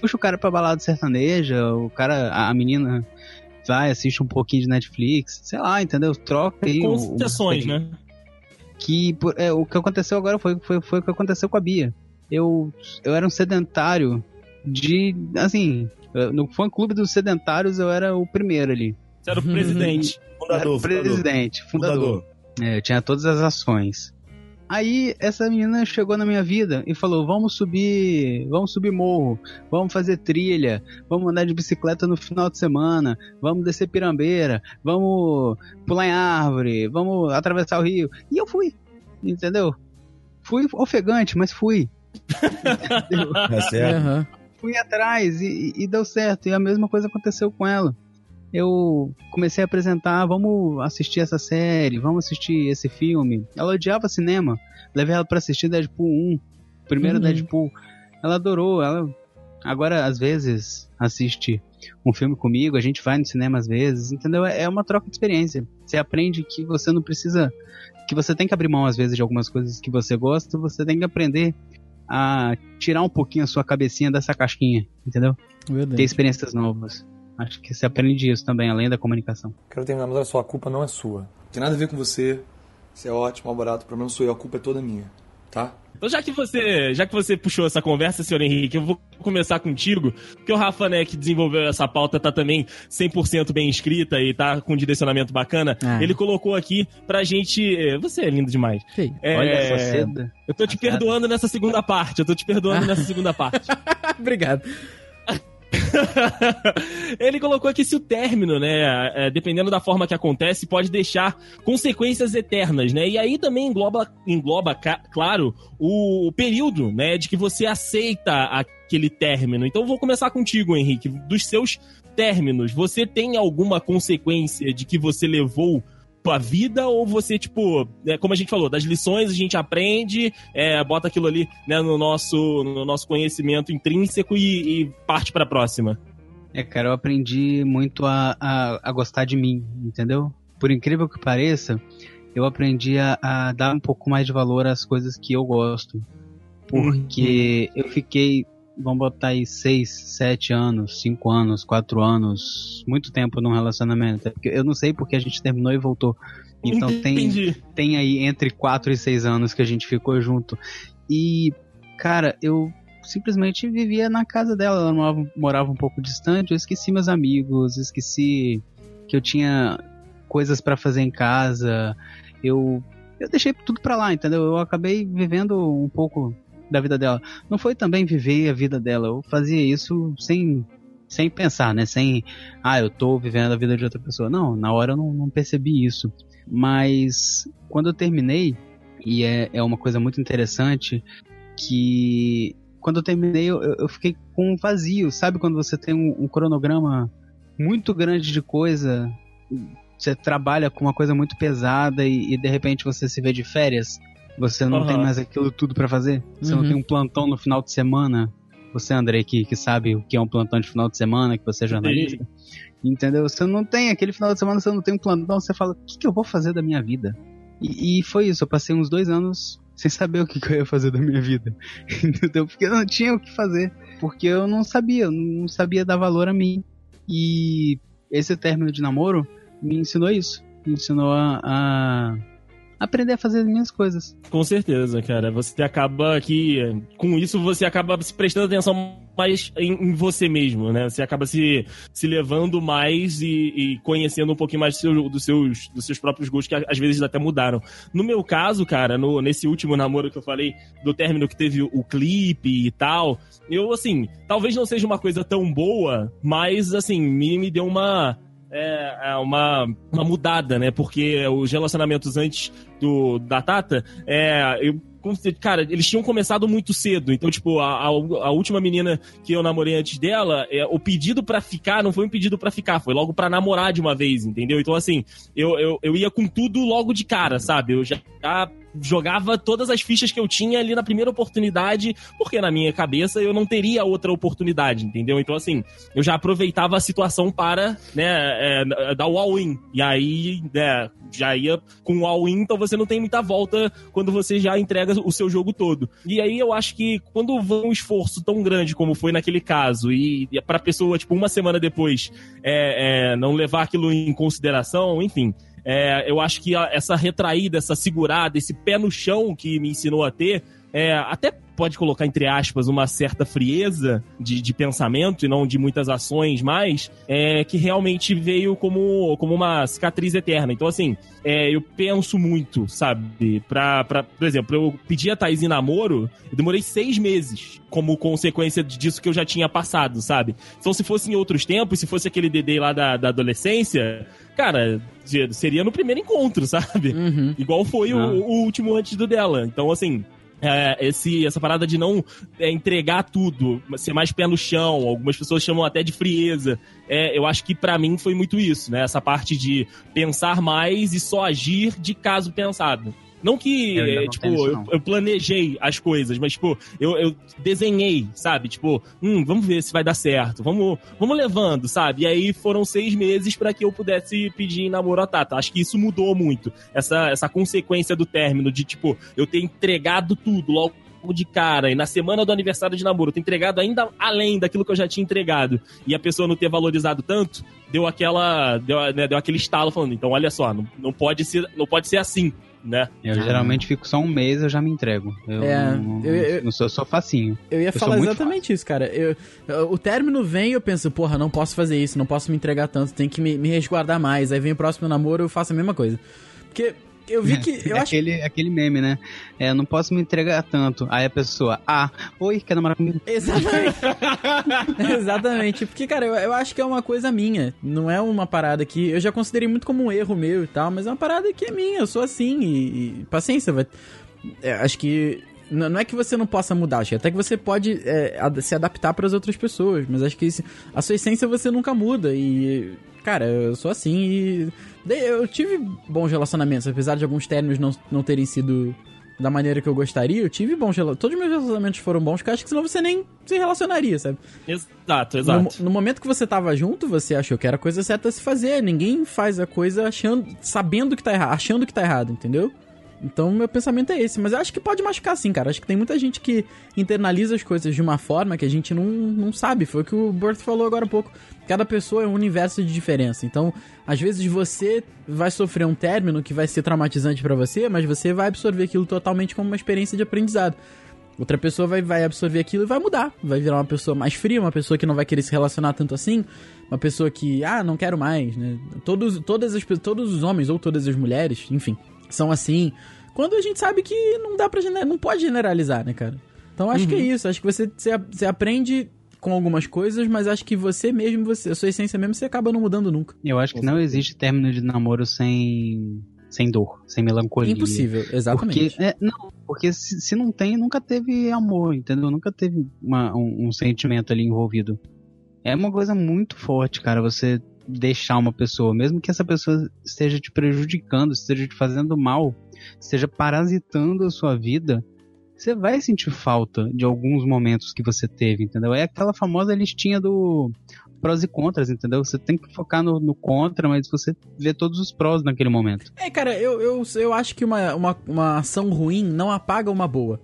puxa o cara pra balada sertaneja, o cara, a, a menina vai, assiste um pouquinho de Netflix, sei lá, entendeu? Troca aí. o- o- Concessões, né? que é, o que aconteceu agora foi, foi, foi o que aconteceu com a Bia. Eu, eu era um sedentário de. Assim, no fã clube dos sedentários eu era o primeiro ali. Você era o presidente. Fundador, o fundador. presidente, fundador. É, eu tinha todas as ações. Aí essa menina chegou na minha vida e falou: "Vamos subir, vamos subir morro, vamos fazer trilha, vamos andar de bicicleta no final de semana, vamos descer pirambeira, vamos pular em árvore, vamos atravessar o rio". E eu fui. Entendeu? Fui ofegante, mas fui. Tá certo? Aham. fui atrás e, e deu certo. E a mesma coisa aconteceu com ela. Eu comecei a apresentar, vamos assistir essa série, vamos assistir esse filme. Ela odiava cinema. Levei ela pra assistir Deadpool 1, o primeiro Uhum. Deadpool. Ela adorou, ela agora às vezes assiste um filme comigo, a gente vai no cinema às vezes, entendeu? É é uma troca de experiência. Você aprende que você não precisa, que você tem que abrir mão às vezes de algumas coisas que você gosta, você tem que aprender a tirar um pouquinho a sua cabecinha dessa casquinha, entendeu? Ter Verdade. experiências novas. Acho que você aprende isso também, além da comunicação. Quero terminar, mas olha só, a culpa não é sua. Tem nada a ver com você. Você é ótimo, barato. O problema sou eu, a culpa é toda minha. Tá? Então, já que você, já que você puxou essa conversa, senhor Henrique, eu vou começar contigo, porque o Rafa, né, que desenvolveu essa pauta, tá também 100% bem escrita e tá com um direcionamento bacana. Ah. Ele colocou aqui pra gente. eh, Você é lindo demais. Sei. É, Olha essa seda. Eu tô te perdoando nessa segunda parte. Eu tô te perdoando nessa segunda parte. Obrigado. Ele colocou aqui se o término, né, é, dependendo da forma que acontece, pode deixar consequências eternas, né? E aí também engloba, engloba claro, o, período, né, de que você aceita aquele término. Então vou começar contigo, Henrique. Dos seus términos, você tem alguma consequência de que você levou tua vida ou você, tipo, é, como a gente falou, das lições a gente aprende, é, bota aquilo ali né, no, nosso, no nosso conhecimento intrínseco e, e parte pra próxima? É, cara, eu aprendi muito a, a, a gostar de mim, entendeu? Por incrível que pareça, eu aprendi a, a dar um pouco mais de valor às coisas que eu gosto. Porque eu fiquei, vamos botar aí, seis, sete anos, cinco anos, quatro anos, muito tempo num relacionamento. Eu não sei porque a gente terminou e voltou. Então tem, Entendi. tem aí entre 4 e 6 anos que a gente ficou junto. E, cara, eu simplesmente vivia na casa dela. Ela morava, morava um pouco distante. Eu esqueci meus amigos, esqueci que eu tinha coisas pra fazer em casa. Eu, eu deixei tudo pra lá, entendeu? Eu acabei vivendo um pouco da vida dela. Não foi também viver a vida dela. Eu fazia isso sem sem pensar, né? Sem, ah, eu tô vivendo a vida de outra pessoa. Não, na hora eu não, não percebi isso. Mas quando eu terminei, e é, é uma coisa muito interessante, que quando eu terminei eu, eu fiquei com um vazio. Sabe quando você tem um, um cronograma muito grande de coisa, você trabalha com uma coisa muito pesada e, e de repente você se vê de férias? Você não Uhum. tem mais aquilo tudo pra fazer? Você não Uhum. tem um plantão no final de semana? Você, André, que, que sabe o que é um plantão de final de semana, que você é jornalista, entendeu? Você não tem aquele final de semana, você não tem um plantão, você fala, o que, que eu vou fazer da minha vida? E, e foi isso, eu passei uns dois anos sem saber o que, que eu ia fazer da minha vida, entendeu? Porque eu não tinha o que fazer, porque eu não sabia, eu não sabia dar valor a mim. E esse término de namoro me ensinou isso, me ensinou a, a aprender a fazer as minhas coisas. Com certeza, cara. Você acaba que, com isso, você acaba se prestando atenção mais em, em você mesmo, né? Você acaba se, se levando mais e, e conhecendo um pouquinho mais do seu- dos, seus, dos seus próprios gostos, que às vezes até mudaram. No meu caso, cara, no, nesse último namoro que eu falei, do término que teve o clipe e tal, eu, assim, talvez não seja uma coisa tão boa, mas, assim, me, me deu uma é, é uma, uma mudada, né? Porque os relacionamentos antes do, da Tata, é, eu, cara, eles tinham começado muito cedo. Então, tipo, a, a, a última menina que eu namorei antes dela, é, o pedido pra ficar não foi um pedido pra ficar, foi logo pra namorar de uma vez, entendeu? Então, assim, eu, eu, eu ia com tudo logo de cara, sabe? Eu já, já jogava todas as fichas que eu tinha ali na primeira oportunidade, porque na minha cabeça eu não teria outra oportunidade, entendeu? Então, assim, eu já aproveitava a situação para, né, é, dar o all-in. E aí, né, já ia com o all-in, então você não tem muita volta quando você já entrega o seu jogo todo. E aí eu acho que quando vem um esforço tão grande como foi naquele caso, e, e pra pessoa, tipo, uma semana depois, é, é, não levar aquilo em consideração, enfim. É, eu acho que essa retraída, essa segurada, esse pé no chão que me ensinou a ter, é, até pode colocar entre aspas uma certa frieza de, de pensamento e não de muitas ações mais, é, que realmente veio como, como uma cicatriz eterna. Então, assim, é, eu penso muito, sabe? Pra, pra, por exemplo, eu pedi a Thaís em namoro, eu demorei seis meses como consequência disso que eu já tinha passado, sabe? Então, se fosse em outros tempos, se fosse aquele Dedê lá da, da adolescência, cara, seria no primeiro encontro, sabe? Uhum. Igual foi o- Ah. o, último antes do dela. Então, assim. É, esse, essa parada de não é, entregar tudo, ser mais pé no chão, algumas pessoas chamam até de frieza. É, eu acho que pra mim foi muito isso, né? Essa parte de pensar mais e só agir de caso pensado. Não que, Eu não tipo, isso, eu, não. eu planejei as coisas, mas, tipo, eu, eu desenhei, sabe? Tipo, hum, vamos ver se vai dar certo, vamos, vamos levando, sabe? E aí foram seis meses pra que eu pudesse pedir namoro a Tata. Acho que isso mudou muito. Essa, essa consequência do término, de, tipo, eu ter entregado tudo logo de cara, e na semana do aniversário de namoro, eu ter entregado ainda além daquilo que eu já tinha entregado, e a pessoa não ter valorizado tanto, deu aquela. Deu, né, deu aquele estalo falando, então olha só, não, não, pode, ser, não pode ser assim, né? Eu geralmente fico só um mês eu já me entrego. Eu É, não, eu- eu- não sou só facinho. Eu ia sou falar exatamente isso, cara. Eu, eu- o término vem e eu penso, porra, não posso fazer isso, não posso me entregar tanto, tem que me, me resguardar mais. Aí vem o próximo namoro eu faço a mesma coisa. Porque eu vi que. Eu é acho aquele, aquele meme, né? É, não posso me entregar tanto. Aí a pessoa, ah, oi, quer namorar comigo? Exatamente. Exatamente. Porque, cara, eu, eu acho que é uma coisa minha. Não é uma parada que. Eu já considerei muito como um erro meu e tal, mas é uma parada que é minha. Eu sou assim e. e paciência, vai. é, acho que. Não é que você não possa mudar, acho que até que você pode é, se adaptar para as outras pessoas, mas acho que isso- a sua essência você nunca muda e, cara, eu sou assim e eu tive bons relacionamentos, apesar de alguns términos não, não terem sido da maneira que eu gostaria, eu tive bons relacionamentos. Todos os meus relacionamentos foram bons, porque eu acho que senão você nem se relacionaria, sabe? Exato, No, exato. no momento que você tava junto, você achou que era a coisa certa a se fazer. Ninguém faz a coisa achando, sabendo que tá errado, achando que tá errado, entendeu? Então, meu pensamento é esse. Mas eu acho que pode machucar sim, cara. Acho que tem muita gente que internaliza as coisas de uma forma que a gente não, não sabe. Foi o que o Burt falou agora há pouco. Cada pessoa é um universo de diferença. Então, às vezes você vai sofrer um término que vai ser traumatizante pra você, mas você vai absorver aquilo totalmente como uma experiência de aprendizado. Outra pessoa vai, vai absorver aquilo e vai mudar. Vai virar uma pessoa mais fria, uma pessoa que não vai querer se relacionar tanto assim. Uma pessoa que, ah, não quero mais, né? Todos, todas as, todos os homens ou todas as mulheres, enfim, são assim. Quando a gente sabe que não dá pra gener- não pode generalizar, né, cara? Então acho que é isso. Acho que você, você, você aprende com algumas coisas, mas acho que você mesmo, você, a sua essência mesmo, você acaba não mudando nunca. Eu acho que não existe término de namoro sem sem dor, sem melancolia. Impossível, exatamente. Porque, é, não, porque se, se, não tem, nunca teve amor, entendeu? Nunca teve uma, um, um, sentimento ali envolvido. É uma coisa muito forte, cara, você deixar uma pessoa, mesmo que essa pessoa esteja te prejudicando, esteja te fazendo mal, esteja parasitando a sua vida, você vai sentir falta de alguns momentos que você teve, entendeu? É aquela famosa listinha do prós e contras, entendeu? Você tem que focar no, no, contra, mas você vê todos os prós naquele momento. É, cara, eu, eu, eu acho que uma, uma, uma ação ruim não apaga uma boa.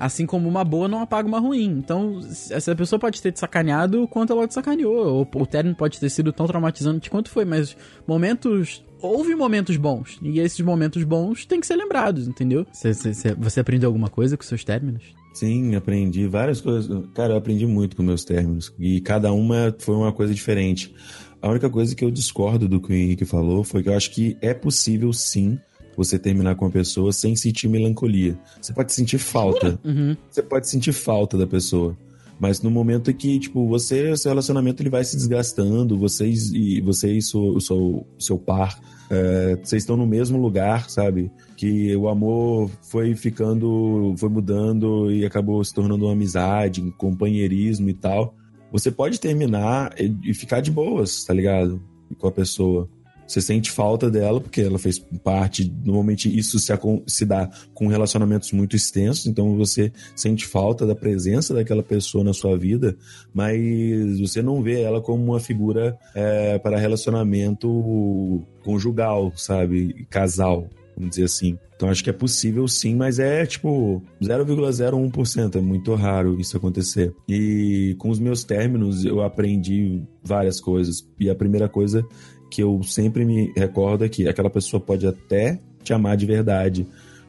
Assim como uma boa não apaga uma ruim. Então, essa pessoa pode ter te sacaneado quanto ela te sacaneou. Ou o término pode ter sido tão traumatizante quanto foi. Mas momentos. Houve momentos bons. E esses momentos bons têm que ser lembrados, entendeu? Você, você, você aprendeu alguma coisa com seus términos? Sim, aprendi várias coisas. Cara, eu aprendi muito com meus términos. E cada uma foi uma coisa diferente. A única coisa que eu discordo do que o Henrique falou foi que eu acho que é possível sim você terminar com uma pessoa sem sentir melancolia. Você pode sentir falta. Uhum. Você pode sentir falta da pessoa. Mas no momento que, tipo, você, seu relacionamento ele vai se desgastando, vocês e você e o seu, seu par, é, vocês estão no mesmo lugar, sabe? Que o amor foi ficando, foi mudando e acabou se tornando uma amizade, um companheirismo e tal. Você pode terminar e ficar de boas, tá ligado? Com a pessoa. Você sente falta dela, porque ela fez parte. Normalmente isso se, se dá com relacionamentos muito extensos, então você sente falta da presença daquela pessoa na sua vida, mas você não vê ela como uma figura é, para relacionamento conjugal, sabe? Casal, vamos dizer assim. Então acho que é possível sim, mas é tipo 0,01%, é muito raro isso acontecer. E com os meus términos eu aprendi várias coisas. E a primeira coisa que eu sempre me recordo é que aquela pessoa pode até te amar de verdade,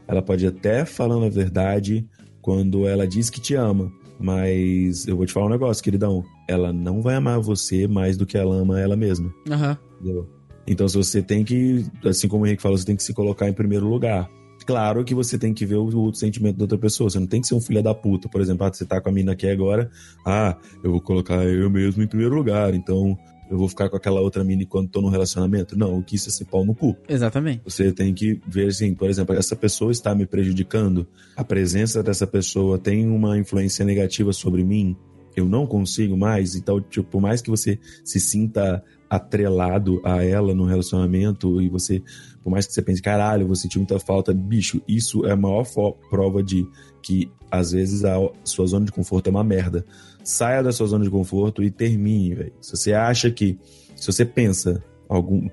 ela pode até falando a verdade quando ela diz que te ama, mas eu vou te falar um negócio, queridão, ela não vai amar você mais do que ela ama ela mesma. Uhum. Então, se você tem que, assim como o Henrique falou, você tem que se colocar em primeiro lugar. Claro que você tem que ver o, o, sentimento da outra pessoa. Você não tem que ser um filho da puta. Por exemplo, ah, você tá com a mina aqui agora. Ah, eu vou colocar eu mesmo em primeiro lugar. Então, eu vou ficar com aquela outra mina quando tô num relacionamento. Não, o que isso é ser pau no cu. Exatamente. Você tem que ver assim, por exemplo, essa pessoa está me prejudicando, a presença dessa pessoa tem uma influência negativa sobre mim, eu não consigo mais, então, tipo, por mais que você se sinta atrelado a ela no relacionamento e você, por mais que você pense, caralho, vou sentir muita falta, bicho, isso é a maior prova de que às vezes a sua zona de conforto é uma merda saia da sua zona de conforto e termine, velho. Se você acha que, se você pensa algum,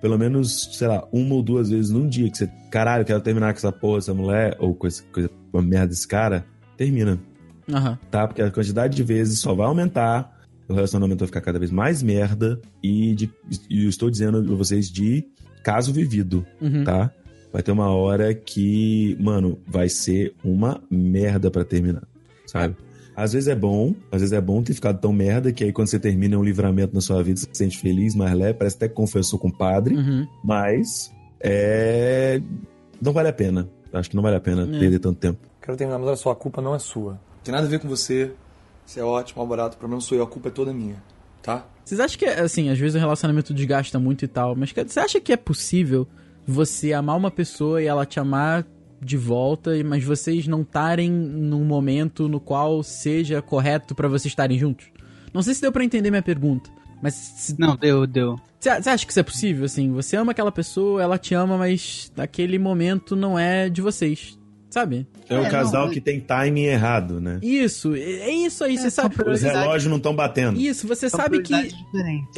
pelo menos, sei lá, uma ou duas vezes num dia que você, caralho, quero terminar com essa porra, essa mulher, ou com essa coisa, uma merda desse cara, termina. Uhum. Tá? Porque a quantidade de vezes só vai aumentar, o relacionamento vai ficar cada vez mais merda, e, de, e eu estou dizendo pra vocês de caso vivido, uhum. tá? Vai ter uma hora que, mano, vai ser uma merda para terminar, sabe? Às vezes é bom, às vezes é bom ter ficado tão merda que aí quando você termina um livramento na sua vida, você se sente feliz, mais leve, parece até que confessou com o padre, uhum. mas é. Não vale a pena. Acho que não vale a pena é. perder tanto tempo. Quero terminar, mas olha só, a culpa não é sua. Não tem nada a ver com você. Você é ótimo, mal barato, o problema sou eu, a culpa é toda minha, tá? Vocês acham que, assim, às vezes o relacionamento desgasta muito e tal, mas você acha que é possível você amar uma pessoa e ela te amar de volta, mas vocês não estarem num momento no qual seja correto para vocês estarem juntos? Não sei se deu para entender minha pergunta, mas se... não deu, deu. Você acha que isso é possível? Assim, você ama aquela pessoa, ela te ama, mas naquele momento não é de vocês sabe? É, é o casal não, que tem timing errado, né? Isso, é isso aí, é, você sabe. Os relógios não estão batendo. Isso, você são sabe que.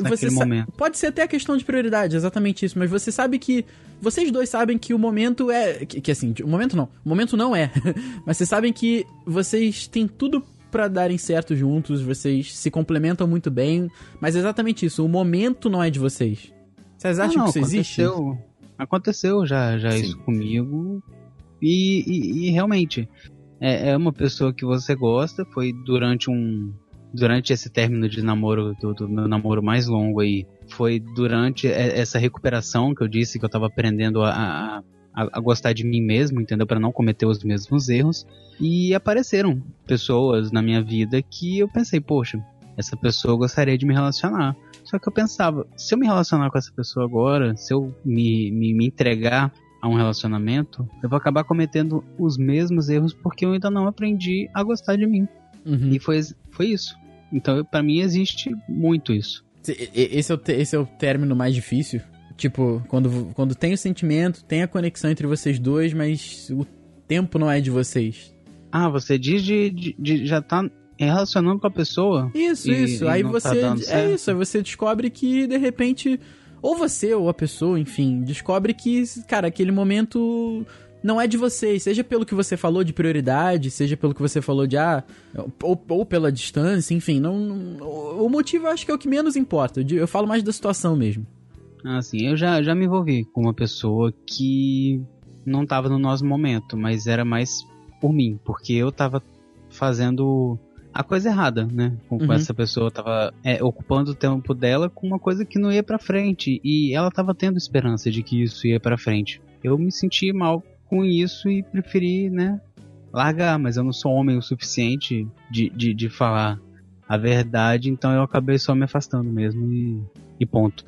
Você sa... momento. Pode ser até a questão de prioridade, exatamente isso, mas você sabe que. Vocês dois sabem que o momento é. Que, que assim, o momento não. O momento não é. mas vocês sabem que vocês têm tudo para darem certo juntos, vocês se complementam muito bem, mas é exatamente isso, o momento não é de vocês. Vocês acham não, não, que isso aconteceu, existe? Aconteceu já, já isso comigo. E, e, realmente, é, é, uma pessoa que você gosta, foi durante um. Durante esse término de namoro, do, do meu namoro mais longo aí, foi durante essa recuperação que eu disse que eu tava aprendendo a, a, a gostar de mim mesmo, entendeu? Para não cometer os mesmos erros. E apareceram pessoas na minha vida que eu pensei, poxa, essa pessoa gostaria de me relacionar. Só que eu pensava, se eu me relacionar com essa pessoa agora, se eu me, me, me entregar a um relacionamento, eu vou acabar cometendo os mesmos erros porque eu ainda não aprendi a gostar de mim. Uhum. E foi, foi isso. Então, para mim, existe muito isso. Esse é, o, esse é o término mais difícil. Tipo, quando, quando tem o sentimento, tem a conexão entre vocês dois, mas o tempo não é de vocês. Ah, você diz de, de, de já tá relacionando com a pessoa? Isso, e, isso. E aí tá você. Tá é isso, aí você descobre que de repente. Ou você, ou a pessoa, enfim, descobre que, cara, aquele momento não é de vocês, seja pelo que você falou de prioridade, seja pelo que você falou de ah, ou, ou pela distância, enfim, não, não, o motivo eu acho que é o que menos importa. Eu, falo mais da situação mesmo. Ah, sim, eu já, já me envolvi com uma pessoa que não tava no nosso momento, mas era mais por mim, porque eu tava fazendo a coisa errada, né? Com uhum. essa pessoa tava é, ocupando o tempo dela com uma coisa que não ia para frente e ela tava tendo esperança de que isso ia para frente. Eu me senti mal com isso e preferi, né, largar, mas eu não sou homem o suficiente de, de, de falar a verdade, então eu acabei só me afastando mesmo e, e ponto.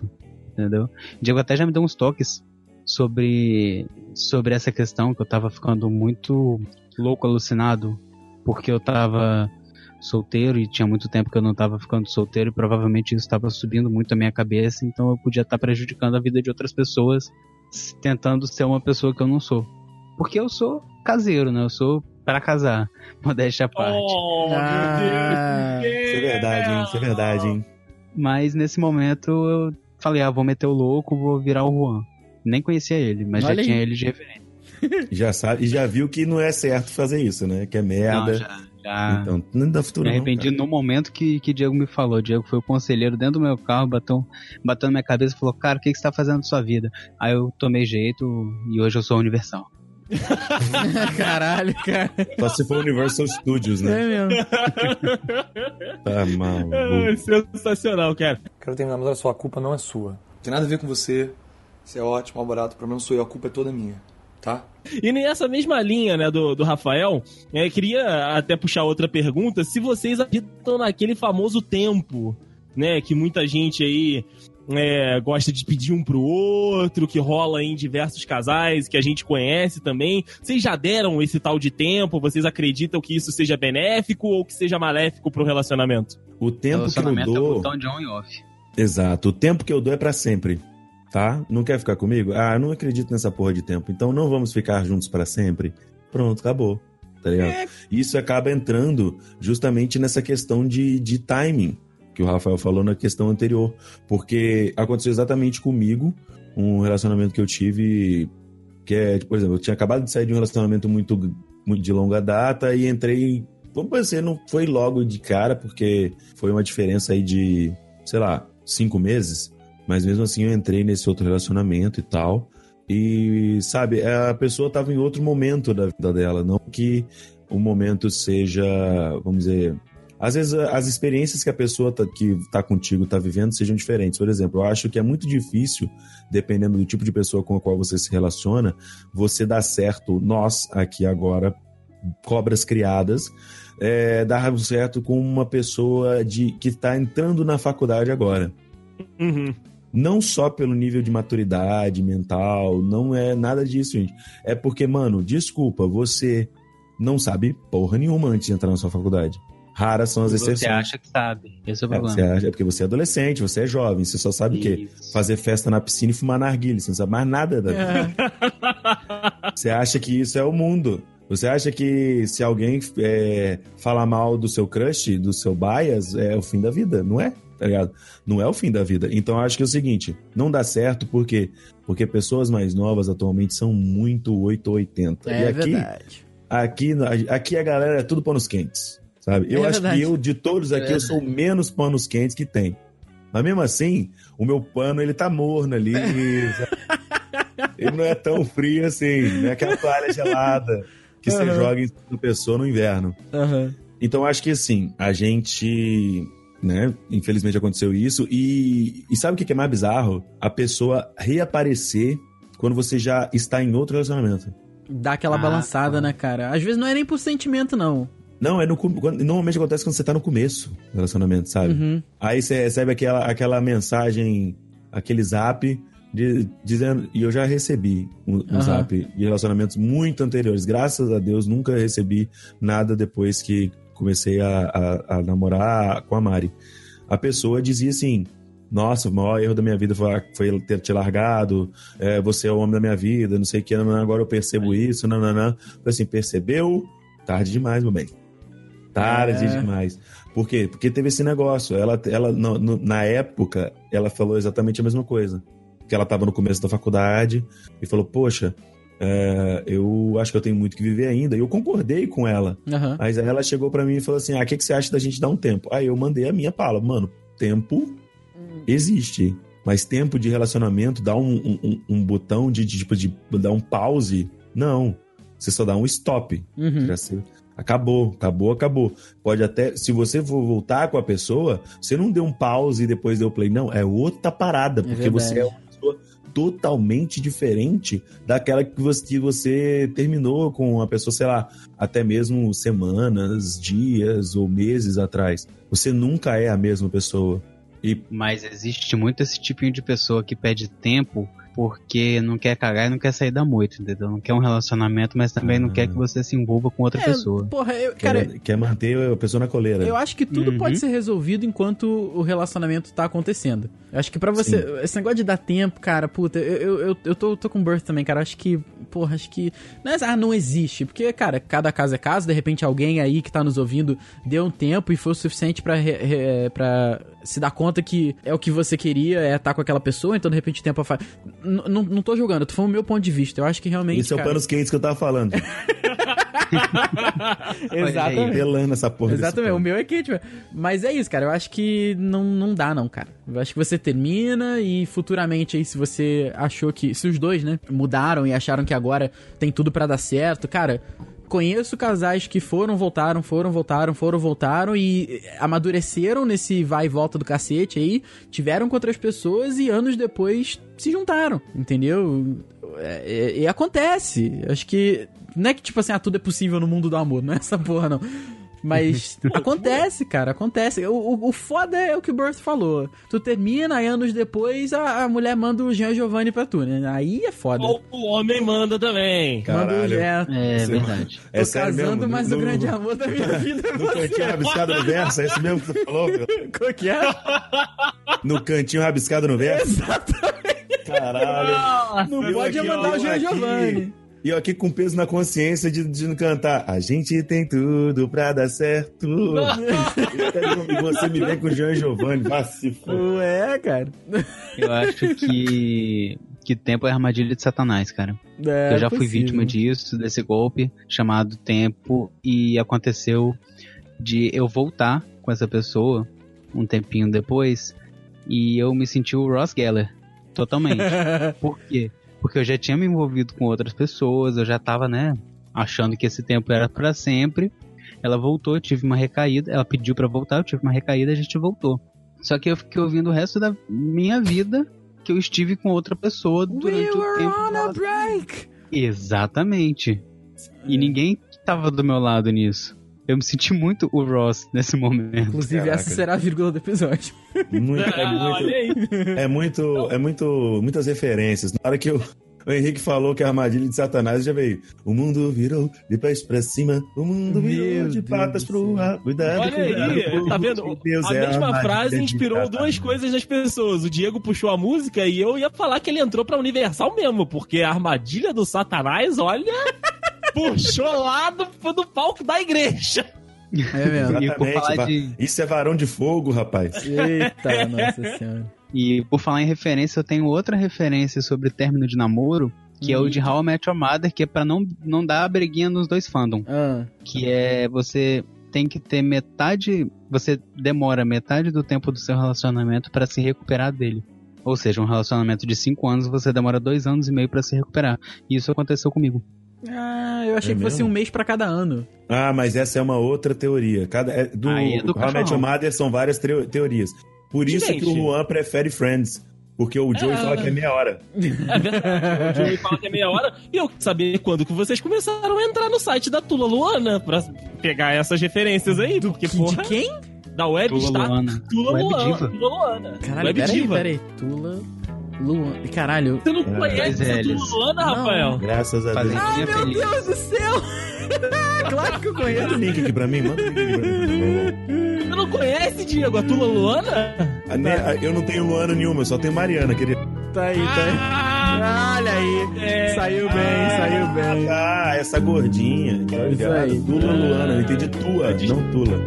Entendeu? Diego até já me deu uns toques sobre, sobre essa questão que eu tava ficando muito louco, alucinado, porque eu tava solteiro e tinha muito tempo que eu não tava ficando solteiro e provavelmente isso estava subindo muito a minha cabeça, então eu podia estar tá prejudicando a vida de outras pessoas tentando ser uma pessoa que eu não sou. Porque eu sou caseiro, né? Eu sou para casar. Modéstia à parte. Oh, ah, meu Deus. Isso é verdade, hein? Isso é verdade, hein? Mas nesse momento eu falei, ah, vou meter o louco, vou virar o Juan. Nem conhecia ele, mas Olha já aí. tinha ele de referência. já sabe, e já viu que não é certo fazer isso, né? Que é merda. Não, já, já. Então, não dá futuro. Me arrependi não, no momento que, que Diego me falou. Diego foi o conselheiro dentro do meu carro, bateu, bateu na minha cabeça e falou: Cara, o que, que você tá fazendo na sua vida? Aí eu tomei jeito e hoje eu sou universal. Caralho, cara. Só se for Universal Studios, né? É mesmo. tá maluco. É, sensacional, cara. Quero terminar, mas olha só, a culpa não é sua. Não tem nada a ver com você. Você é ótimo, mal barato. O problema sou eu, a culpa é toda minha. Tá? E nessa mesma linha, né, do, do Rafael, é, queria até puxar outra pergunta. Se vocês acreditam naquele famoso tempo, né, que muita gente aí é, gosta de pedir um pro outro, que rola em diversos casais, que a gente conhece também. Vocês já deram esse tal de tempo? Vocês acreditam que isso seja benéfico ou que seja maléfico pro relacionamento? O tempo que eu é dou... É botão de on e off. Exato. O tempo que eu dou é para sempre. Tá? Não quer ficar comigo? Ah, não acredito nessa porra de tempo. Então não vamos ficar juntos para sempre. Pronto, acabou. Tá ligado? É. Isso acaba entrando justamente nessa questão de, de timing que o Rafael falou na questão anterior, porque aconteceu exatamente comigo, um relacionamento que eu tive que é, por exemplo, eu tinha acabado de sair de um relacionamento muito, muito de longa data e entrei, vamos dizer, não foi logo de cara, porque foi uma diferença aí de, sei lá, cinco meses, mas mesmo assim eu entrei nesse outro relacionamento e tal. E, sabe, a pessoa estava em outro momento da vida dela, não que o momento seja, vamos dizer, às vezes as experiências que a pessoa tá, que está contigo está vivendo sejam diferentes. Por exemplo, eu acho que é muito difícil, dependendo do tipo de pessoa com a qual você se relaciona, você dar certo, nós aqui agora, cobras criadas, é, dar certo com uma pessoa de que está entrando na faculdade agora. Uhum. Não só pelo nível de maturidade mental, não é nada disso, gente. É porque, mano, desculpa, você não sabe porra nenhuma antes de entrar na sua faculdade. Raras são as exceções. Você acha que sabe. Esse é o é, problema. Você acha, é porque você é adolescente, você é jovem, você só sabe Isso. o quê? Fazer festa na piscina e fumar narguilha. Você não sabe mais nada da vida. É. Você acha que isso é o mundo. Você acha que se alguém é, falar mal do seu crush, do seu bias, é o fim da vida? Não é, tá ligado? Não é o fim da vida. Então acho que é o seguinte: não dá certo porque porque pessoas mais novas atualmente são muito 880. É e aqui, verdade. Aqui, aqui a galera é tudo panos quentes. Sabe? Eu é acho verdade. que eu, de todos aqui, é eu sou menos panos quentes que tem. Mas mesmo assim, o meu pano, ele tá morno ali. ele não é tão frio assim, não é aquela toalha gelada que uhum. você joga em pessoa no inverno. Uhum. Então, acho que assim, a gente né? Infelizmente aconteceu isso. E, e sabe o que é mais bizarro? A pessoa reaparecer quando você já está em outro relacionamento. Dá aquela ah, balançada, ah. né, cara? Às vezes não é nem por sentimento, não. Não, é no, normalmente acontece quando você tá no começo do relacionamento, sabe? Uhum. Aí você recebe aquela, aquela mensagem, aquele zap, de- dizendo. E eu já recebi um, um Aham. zap de relacionamentos muito anteriores. Graças a Deus, nunca recebi nada depois que comecei a, a- a namorar com a Mari. A pessoa dizia assim. Nossa, o maior erro da minha vida foi, foi ter te largado. é, você é o homem da minha vida, não sei o que. Agora eu percebo isso. Não, não, não. Falei assim, percebeu? Tarde demais, meu bem. Tarde É. demais. Por quê? Porque teve esse negócio. Ela, ela no- no- na época, ela falou exatamente a mesma coisa. Que ela estava no começo da faculdade e falou: Poxa, é, eu acho que eu tenho muito que viver ainda. E eu concordei com ela. Aham. Mas aí ela chegou pra mim e falou assim: Ah, o que, que você acha da gente dar um tempo? Aí eu mandei a minha fala: Mano, tempo existe. Mas tempo de relacionamento, dar um, um- um, um botão de, de, tipo, de dar um pause, não. Você só dá um stop. Uhum. Já sei. Acabou, acabou, acabou. Pode até, se você for voltar com a pessoa, você não deu um pause e depois deu play. Não, é outra parada, porque verdade. você é pessoa totalmente diferente daquela que você, que você terminou com a pessoa, sei lá, até mesmo semanas, dias ou meses atrás. Você nunca é a mesma pessoa. E Mas existe muito esse tipinho de pessoa que pede tempo porque não quer cagar e não quer sair da moita, entendeu? Não quer um relacionamento, mas também não quer que você se envolva com outra É, pessoa. Porra, eu, quer, cara, quer manter a pessoa na coleira. eu acho que tudo Uhum. pode ser resolvido enquanto o relacionamento tá acontecendo. Eu acho que pra você. Esse negócio de dar tempo, cara, puta, eu, eu, eu, eu tô, tô com birth também, cara. Acho que, porra, acho que. Não é, ah, não existe. Porque, cara, cada caso é caso. De repente alguém aí que tá nos ouvindo deu um tempo e foi o suficiente pra se dar conta que é o que você queria, é estar com aquela pessoa, então de repente o tempo faz. N- Não, não tô julgando, eu tô falando o meu ponto de vista. Eu acho que realmente. Esse é o cara, panos quentes que eu tava falando. Exatamente. Pelando essa porra. Exatamente, o meu é quente, velho. Mas é isso, cara. Eu acho que não, não dá, não, cara. Eu acho que você termina e futuramente aí, se você achou que. Se os dois, né, mudaram e acharam que agora tem tudo pra dar certo, cara. Conheço casais que foram, voltaram, foram, voltaram, foram, voltaram e amadureceram nesse vai e volta do cacete aí, tiveram com outras pessoas e anos depois se juntaram, entendeu? É, é- e acontece. Acho que. Não é que, tipo assim, ah, tudo é possível no mundo do amor, não é essa porra, não. Mas acontece, cara, acontece. O, o, o foda é o que o Birth falou. Tu termina, aí anos depois a, a mulher manda o Jean Giovanni pra tu, né? Aí é foda. Ou o homem manda também. Manda o Caralho. Jean. É Você- verdade. É Tô sério casando, mesmo? mas No- o grande amor da minha vida é No cantinho você. rabiscado no verso, é esse mesmo que você falou? Qual que é? No cantinho rabiscado no verso? Exatamente. Caralho. Não pode mandar o Jean. Giovanni. E eu aqui com peso na consciência de, de não cantar. A gente tem tudo pra dar certo. e você me vem com o Jean Giovanni. Vá se. Ué, cara. Eu acho que que tempo é armadilha de Satanás, cara. É eu já fui possível. vítima disso, desse golpe chamado tempo, e aconteceu de eu voltar com essa pessoa um tempinho depois e eu me senti o Ross Geller, totalmente. Por quê? Porque eu já tinha me envolvido com outras pessoas, eu já tava, né, achando que esse tempo era pra sempre. Ela voltou, eu tive uma recaída, ela pediu pra voltar, eu tive uma recaída, a gente voltou. Só que eu fiquei ouvindo o resto da minha vida que eu estive com outra pessoa We durante o were tempo. on a break. Exatamente. E ninguém tava do meu lado nisso. Eu me senti muito o Ross nesse momento. Inclusive, Caraca. essa será a vírgula do episódio. Muito, é muito, olha aí. é muito, é muito, muitas referências. Na hora que o, o Henrique falou que a armadilha de Satanás já veio. O mundo virou de pés pra cima, o mundo Meu virou de Deus patas pro ar. Cuidado, Olha cuidado, aí, tá vendo? Deus A é mesma armadilha frase inspirou duas coisas nas pessoas. O Diego puxou a música e eu ia falar que ele entrou pra Universal mesmo, porque a armadilha do Satanás, olha, puxou lá do, do palco da igreja. É mesmo. E por falar de, Isso é varão de fogo, rapaz. Eita, nossa senhora. e por falar em referência, eu tenho outra referência sobre término de namoro, que é o de How I Met Your Mother, que é pra não, não dar a briguinha nos dois fandom. Ah, Que é você tem que ter metade. Você demora metade do tempo do seu relacionamento pra se recuperar dele. Ou seja, um relacionamento de 5 anos, você demora dois anos e meio pra se recuperar. E isso aconteceu comigo. Ah, eu achei É que fosse mesmo? um mês pra cada ano. Ah, mas essa é uma outra teoria. Cada, é, do Aí é do How I Met Your cachorrão. Mother são várias teo- teorias. Por isso Gente. que o Juan prefere Friends. Porque o Joey fala que é meia hora. É verdade. O Joey fala que é meia hora. E eu quero saber quando que vocês começaram a entrar no site da Tula Luana pra pegar essas referências aí. Porque, De porra, quem? da web Tula está Luana. Tula Web Luana. diva. Tula Luana. Caralho, web peraí, diva. peraí. Tula. Luan. Caralho. Você não É. conhece essa Velhos. Tula Luana, Não. Rafael? Graças a Deus. Ah, meu feliz. Deus do céu! claro que eu Manda o conheço. link aqui pra mim, manda o link aqui pra mim. Você não conhece, Diego, a Tula Luana? A ne- a- Eu não tenho Luana nenhuma, eu só tenho Mariana, querido. Tá aí, tá aí. Ah, Olha aí. é. Saiu bem, saiu bem. Ah, essa gordinha. Isso aí. Tula Luana, eu entendi tua, não Tula.